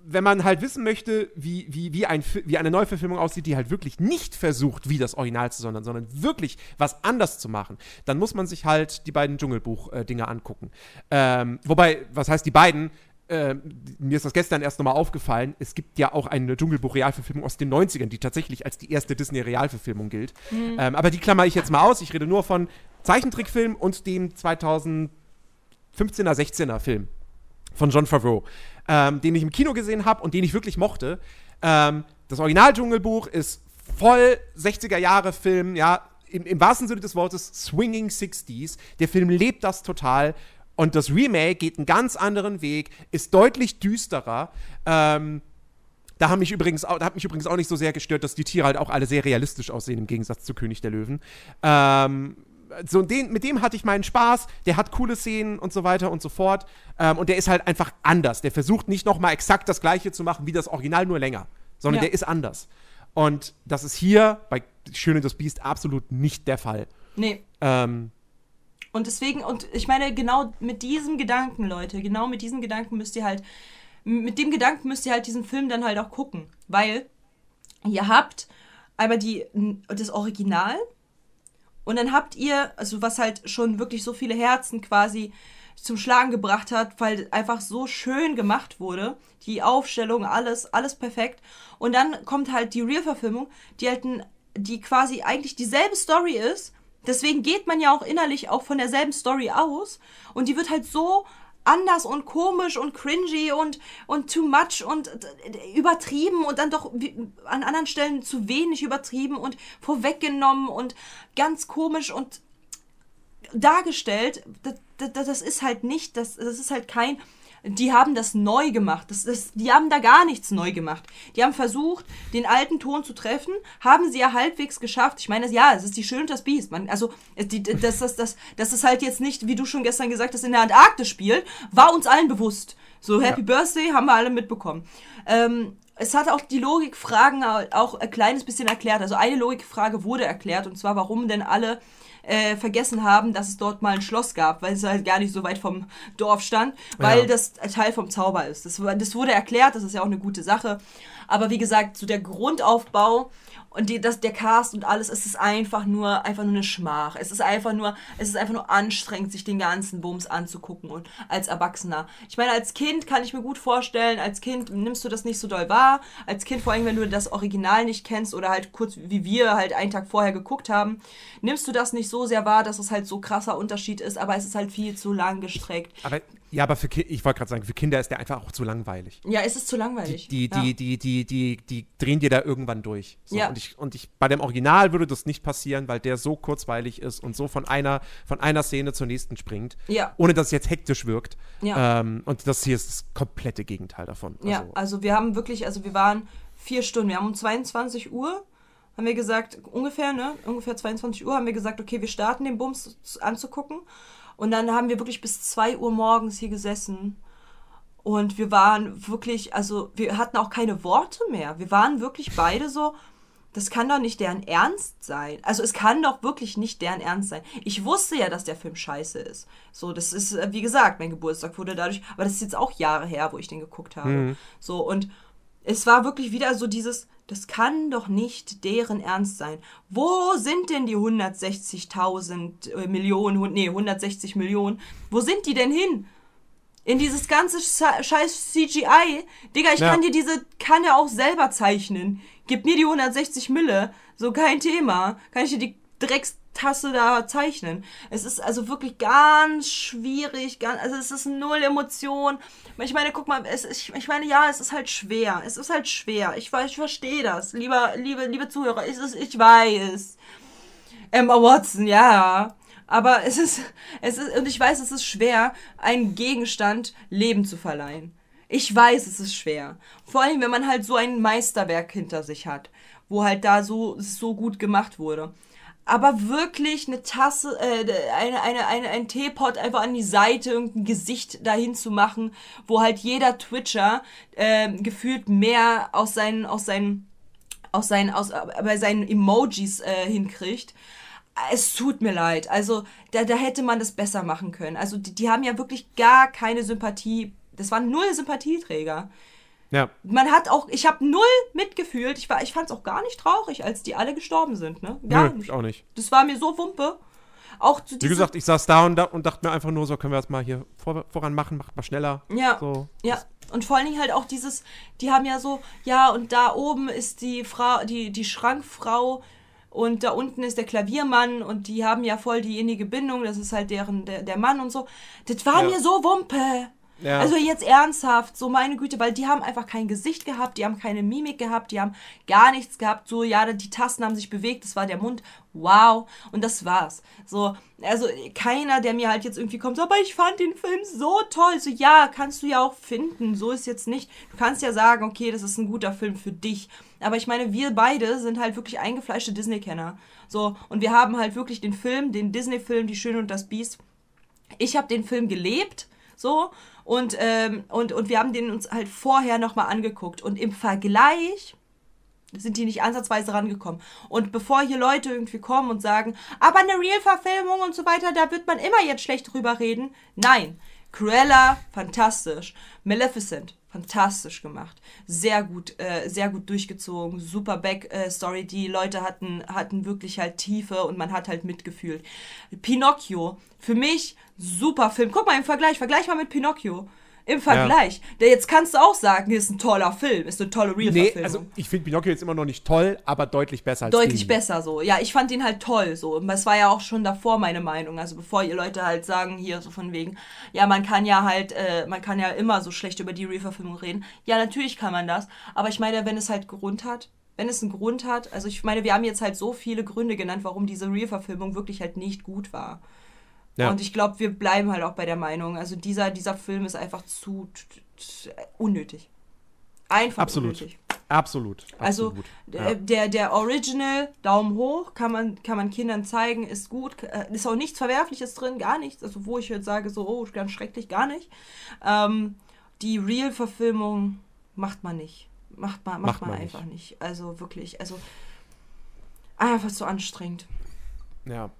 wenn man halt wissen möchte, wie, wie, wie, ein, wie eine Neuverfilmung aussieht, die halt wirklich nicht versucht, wie das Original zu sondern, sondern wirklich was anders zu machen, dann muss man sich halt die beiden Dschungelbuch-Dinge angucken. Ähm, wobei, was heißt die beiden? Ähm, mir ist das gestern erst nochmal aufgefallen. Es gibt ja auch eine Dschungelbuch-Realverfilmung aus den 90ern, die tatsächlich als die erste Disney-Realverfilmung gilt. Ähm, aber die klammer ich jetzt mal aus. Ich rede nur von Zeichentrickfilm und dem 2015er, 16er Film von John Favreau, ähm, den ich im Kino gesehen habe und den ich wirklich mochte. Ähm, das Original-Dschungelbuch ist voll 60er-Jahre-Film, ja, im, im wahrsten Sinne des Wortes Swinging 60s. Der Film lebt das total. Und das Remake geht einen ganz anderen Weg, ist deutlich düsterer. Ähm, da, haben mich übrigens auch, da hat mich übrigens auch nicht so sehr gestört, dass die Tiere halt auch alle sehr realistisch aussehen, im Gegensatz zu König der Löwen. Ähm, so den, mit dem hatte ich meinen Spaß. Der hat coole Szenen und so weiter und so fort. Ähm, und der ist halt einfach anders. Der versucht nicht nochmal exakt das Gleiche zu machen wie das Original, nur länger. Sondern Ja. der ist anders. Und das ist hier bei Schön und das Biest absolut nicht der Fall. Nee. Ähm, Und deswegen, und ich meine, genau mit diesem Gedanken, Leute, genau mit diesem Gedanken müsst ihr halt, mit dem Gedanken müsst ihr halt diesen Film dann halt auch gucken. Weil ihr habt einmal die, das Original und dann habt ihr, also was halt schon wirklich so viele Herzen quasi zum Schlagen gebracht hat, weil einfach so schön gemacht wurde. Die Aufstellung, alles, alles perfekt. Und dann kommt halt die Real-Verfilmung, die halt ein, die quasi eigentlich dieselbe Story ist. Deswegen geht man ja auch innerlich auch von derselben Story aus. Und die wird halt so anders und komisch und cringy und, und too much und äh, übertrieben und dann doch an anderen Stellen zu wenig übertrieben und vorweggenommen und ganz komisch und dargestellt. Das, das, das ist halt nicht, das, das ist halt kein. Die haben das neu gemacht. Das, das, die haben da gar nichts neu gemacht. Die haben versucht, den alten Ton zu treffen, haben sie ja halbwegs geschafft. Ich meine, ja, es ist die Schön und das Biest. Man, also, die, das, das, das, das ist halt jetzt nicht, wie du schon gestern gesagt hast, in der Antarktis spielt, war uns allen bewusst. So, Happy Birthday haben wir alle mitbekommen. Ähm, es hat auch die Logikfragen auch ein kleines bisschen erklärt. Also eine Logikfrage wurde erklärt, und zwar, warum denn alle äh, vergessen haben, dass es dort mal ein Schloss gab, weil es halt gar nicht so weit vom Dorf stand, weil Ja. das Teil vom Zauber ist. Das, das wurde erklärt, das ist ja auch eine gute Sache. Aber wie gesagt, so der Grundaufbau und die, das, der Cast und alles, es ist einfach nur, einfach nur eine Schmach. Es ist einfach nur, es ist einfach nur anstrengend, sich den ganzen Bums anzugucken und als Erwachsener. Ich meine, als Kind kann ich mir gut vorstellen, als Kind nimmst du das nicht so doll wahr. Als Kind, vor allem, wenn du das Original nicht kennst oder halt kurz wie wir halt einen Tag vorher geguckt haben, nimmst du das nicht so sehr wahr, dass es halt so krasser Unterschied ist, aber es ist halt viel zu lang gestreckt. Aber, ja, aber für Ki ich wollte gerade sagen, für Kinder ist der einfach auch zu langweilig. Ja, es ist zu langweilig. Die, ja. die, die, die, die, die drehen dir da irgendwann durch. So, Ja. Und, ich, und ich, bei dem Original würde das nicht passieren, weil der so kurzweilig ist und so von einer, von einer Szene zur nächsten springt. Ja. Ohne dass es jetzt hektisch wirkt. Ja. Ähm, und das hier ist das komplette Gegenteil davon. Ja, Also, also wir haben wirklich, also wir waren vier Stunden, wir haben um 22 Uhr, haben wir gesagt, ungefähr, ne, ungefähr 22 Uhr haben wir gesagt, okay, wir starten den Bums zu- anzugucken. Und dann haben wir wirklich bis 2 Uhr morgens hier gesessen. Und wir waren wirklich, also wir hatten auch keine Worte mehr. Wir waren wirklich beide so, das kann doch nicht deren Ernst sein. Also es kann doch wirklich nicht deren Ernst sein. Ich wusste ja, dass der Film scheiße ist. So, das ist, äh, wie gesagt, mein Geburtstag wurde dadurch, aber das ist jetzt auch Jahre her, wo ich den geguckt habe. So, und es war wirklich wieder so dieses, das kann doch nicht deren Ernst sein. Wo sind denn die 160.000 äh, Millionen, nee, 160 Millionen? Wo sind die denn hin? In dieses ganze Sche- scheiß CGI. Digga, ich Ja. kann dir diese Kanne auch selber zeichnen. Gib mir die 160 Mille. So kein Thema. Kann ich dir die Dreckstasse da zeichnen. Es ist also wirklich ganz schwierig. Ganz, also es ist null Emotion. Ich meine, guck mal, es, ist- ich meine, ja, es ist halt schwer. Es ist halt schwer. Ich, ich verstehe das. Lieber, liebe, liebe Zuhörer, es ist, ich weiß. Emma Watson, ja. Aber es ist, es ist, und ich weiß, es ist schwer, einen Gegenstand Leben zu verleihen. Ich weiß, es ist schwer. Vor allem, wenn man halt so ein Meisterwerk hinter sich hat, wo halt da so, so gut gemacht wurde. Aber wirklich eine Tasse, äh, eine, eine, eine, ein Teepot einfach an die Seite, irgendein Gesicht dahin zu machen, wo halt jeder Twitcher äh, gefühlt mehr aus seinen, aus seinen aus seinen, aus, bei seinen Emojis äh, hinkriegt. Es tut mir leid. Also, da, da hätte man das besser machen können. Also, die, die haben ja wirklich gar keine Sympathie. Das waren null Sympathieträger. Ja. Man hat auch, ich habe null mitgefühlt. Ich, war, ich fand es auch gar nicht traurig, als die alle gestorben sind. Ne? Gar Nö, nicht. ich auch nicht. Das war mir so Wumpe. Auch zu Wie gesagt, ich saß da und, da und dachte mir einfach nur so, können wir das mal hier vor, voran machen, macht mal schneller. Ja. So. Ja. Und vor allen Dingen halt auch dieses, die haben ja so, ja, und da oben ist die Frau, die, die Schrankfrau und da unten ist der Klaviermann und die haben ja voll die innige Bindung, das ist halt deren, der, der Mann und so. Das war Ja. mir so Wumpe. Ja. Also jetzt ernsthaft, so meine Güte, weil die haben einfach kein Gesicht gehabt, die haben keine Mimik gehabt, die haben gar nichts gehabt. So, ja, die Tasten haben sich bewegt, das war der Mund. Wow. Und das war's. So, also keiner, der mir halt jetzt irgendwie kommt, aber ich fand den Film so toll. So, ja, kannst du ja auch finden. So ist jetzt nicht. Du kannst ja sagen, okay, das ist ein guter Film für dich. Aber ich meine, wir beide sind halt wirklich eingefleischte Disney-Kenner. So, und wir haben halt wirklich den Film, den Disney-Film, Die Schöne und das Biest. Ich habe den Film gelebt, so, und, ähm, und, und wir haben den uns halt vorher nochmal angeguckt. Und im Vergleich sind die nicht ansatzweise rangekommen. Und bevor hier Leute irgendwie kommen und sagen, aber eine Real-Verfilmung und so weiter, da wird man immer jetzt schlecht drüber reden. Nein. Cruella, fantastisch. Maleficent, fantastisch gemacht. Sehr gut, äh, sehr gut durchgezogen. Super Backstory. die Leute hatten, hatten wirklich halt Tiefe und man hat halt mitgefühlt. Pinocchio, für mich super Film. Guck mal im Vergleich, vergleich mal mit Pinocchio. Im Vergleich. Der jetzt kannst du auch sagen, ist ein toller Film, ist eine tolle Nee, Real-Verfilmung. also ich finde Pinocchio jetzt immer noch nicht toll, aber deutlich besser als Deutlich Disney. besser so. Ja, ich fand ihn halt toll so. Das war ja auch schon davor meine Meinung. Also bevor ihr Leute halt sagen, hier so von wegen, ja, man kann ja halt, äh, man kann ja immer so schlecht über die Real-Verfilmung reden. Ja, natürlich kann man das. Aber ich meine, wenn es halt Grund hat, wenn es einen Grund hat, also ich meine, wir haben jetzt halt so viele Gründe genannt, warum diese Real-Verfilmung wirklich halt nicht gut war. Ja. Und ich glaube, wir bleiben halt auch bei der Meinung. Also dieser, dieser Film ist einfach zu unnötig. Einfach Absolut. unnötig. Absolut. Also absolut. der, der, Original, Daumen hoch, kann man, kann man Kindern zeigen, ist gut. Äh, Ist auch nichts Verwerfliches drin, gar nichts. Also wo ich jetzt sage, so, oh, ganz schrecklich, gar nicht. Ähm, die Real-Verfilmung macht man nicht. Macht man, macht Macht man, man einfach nicht. Also wirklich, also einfach zu anstrengend. Ja.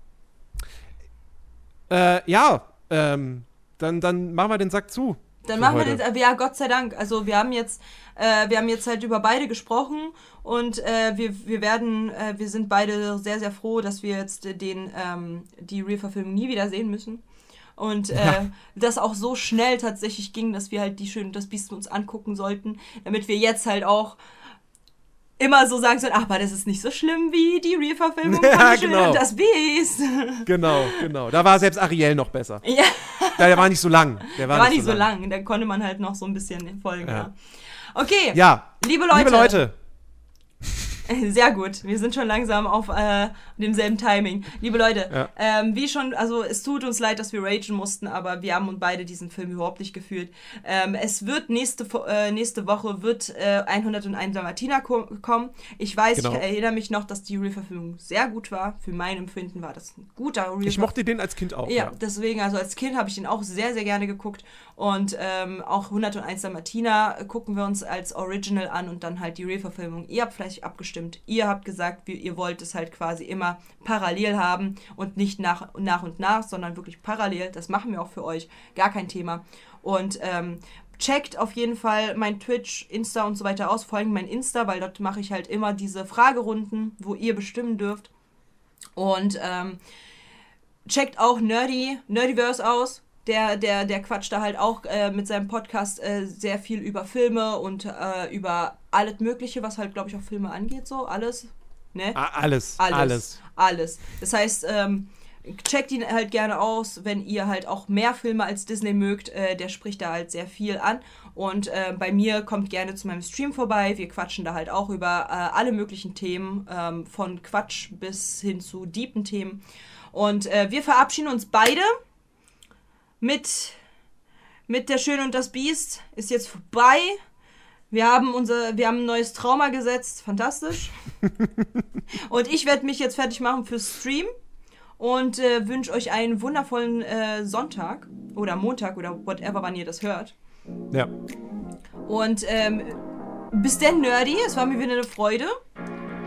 Äh, ja, ähm, dann, dann machen wir den Sack zu. Dann machen wir heute. den, äh, ja, Gott sei Dank. Also wir haben jetzt, äh, wir haben jetzt halt über beide gesprochen und äh, wir, wir werden, äh, wir sind beide sehr, sehr froh, dass wir jetzt den, ähm, die Real-Verfilmung nie wieder sehen müssen. Und äh, Ja. das auch so schnell tatsächlich ging, dass wir halt die Schön das Biest uns angucken sollten, damit wir jetzt halt auch immer so sagen sollen, ach, aber das ist nicht so schlimm wie die Real-Verfilmung von Ja, genau. und das Biest. Genau, genau. Da war selbst Ariel noch besser. ja. Ja, der war nicht so lang. Der war, Der war nicht so lang. Da konnte man halt noch so ein bisschen folgen. Ja. Ja. Okay, Ja, liebe Leute. liebe Leute, Sehr gut. Wir sind schon langsam auf äh, demselben Timing. Liebe Leute, Ja. ähm, wie schon, also es tut uns leid, dass wir ragen mussten, aber wir haben uns beide diesen Film überhaupt nicht gefühlt. Ähm, es wird nächste, äh, nächste Woche wird äh, 101 Dalmatiner ko kommen. Ich weiß, Genau. ich erinnere mich noch, dass die Real-Verfilmung sehr gut war. Für mein Empfinden war das ein guter Real ich mochte den als Kind auch. ja, Ja. deswegen, also als Kind habe ich den auch sehr, sehr gerne geguckt. Und ähm, auch 101 Dalmatiner gucken wir uns als Original an und dann halt die Real-Verfilmung. Ihr habt vielleicht abgestimmt. Ihr habt gesagt, wie, ihr wollt es halt quasi immer parallel haben und nicht nach, nach und nach, sondern wirklich parallel. Das machen wir auch für euch. Gar kein Thema. Und ähm, checkt auf jeden Fall mein Twitch, Insta und so weiter aus. Vor allem mein Insta, weil dort mache ich halt immer diese Fragerunden, wo ihr bestimmen dürft. Und ähm, checkt auch Nerdy, Nerdiverse aus. Der, der, der quatscht da halt auch äh, mit seinem Podcast äh, sehr viel über Filme und äh, über alles Mögliche, was halt, glaube ich, auch Filme angeht, so alles. Ne? Alles, Alles. alles. Alles. Das heißt, ähm, checkt ihn halt gerne aus, wenn ihr halt auch mehr Filme als Disney mögt. Äh, der spricht da halt sehr viel an. Und äh, bei mir kommt gerne zu meinem Stream vorbei. Wir quatschen da halt auch über äh, alle möglichen Themen, ähm, von Quatsch bis hin zu deepen Themen. Und äh, wir verabschieden uns beide mit, mit Der Schöne und das Biest. Ist jetzt vorbei. Wir haben, unser, wir haben ein neues Trauma gesetzt. Fantastisch. Und ich werde mich jetzt fertig machen fürs Stream und äh, wünsche euch einen wundervollen äh, Sonntag oder Montag oder whatever, wann ihr das hört. Ja. Und ähm, bis denn, Nerdy. Es war mir wieder eine Freude.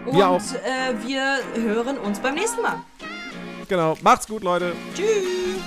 Und Wir auch. Äh, wir hören uns beim nächsten Mal. Genau. Macht's gut, Leute. Tschüss.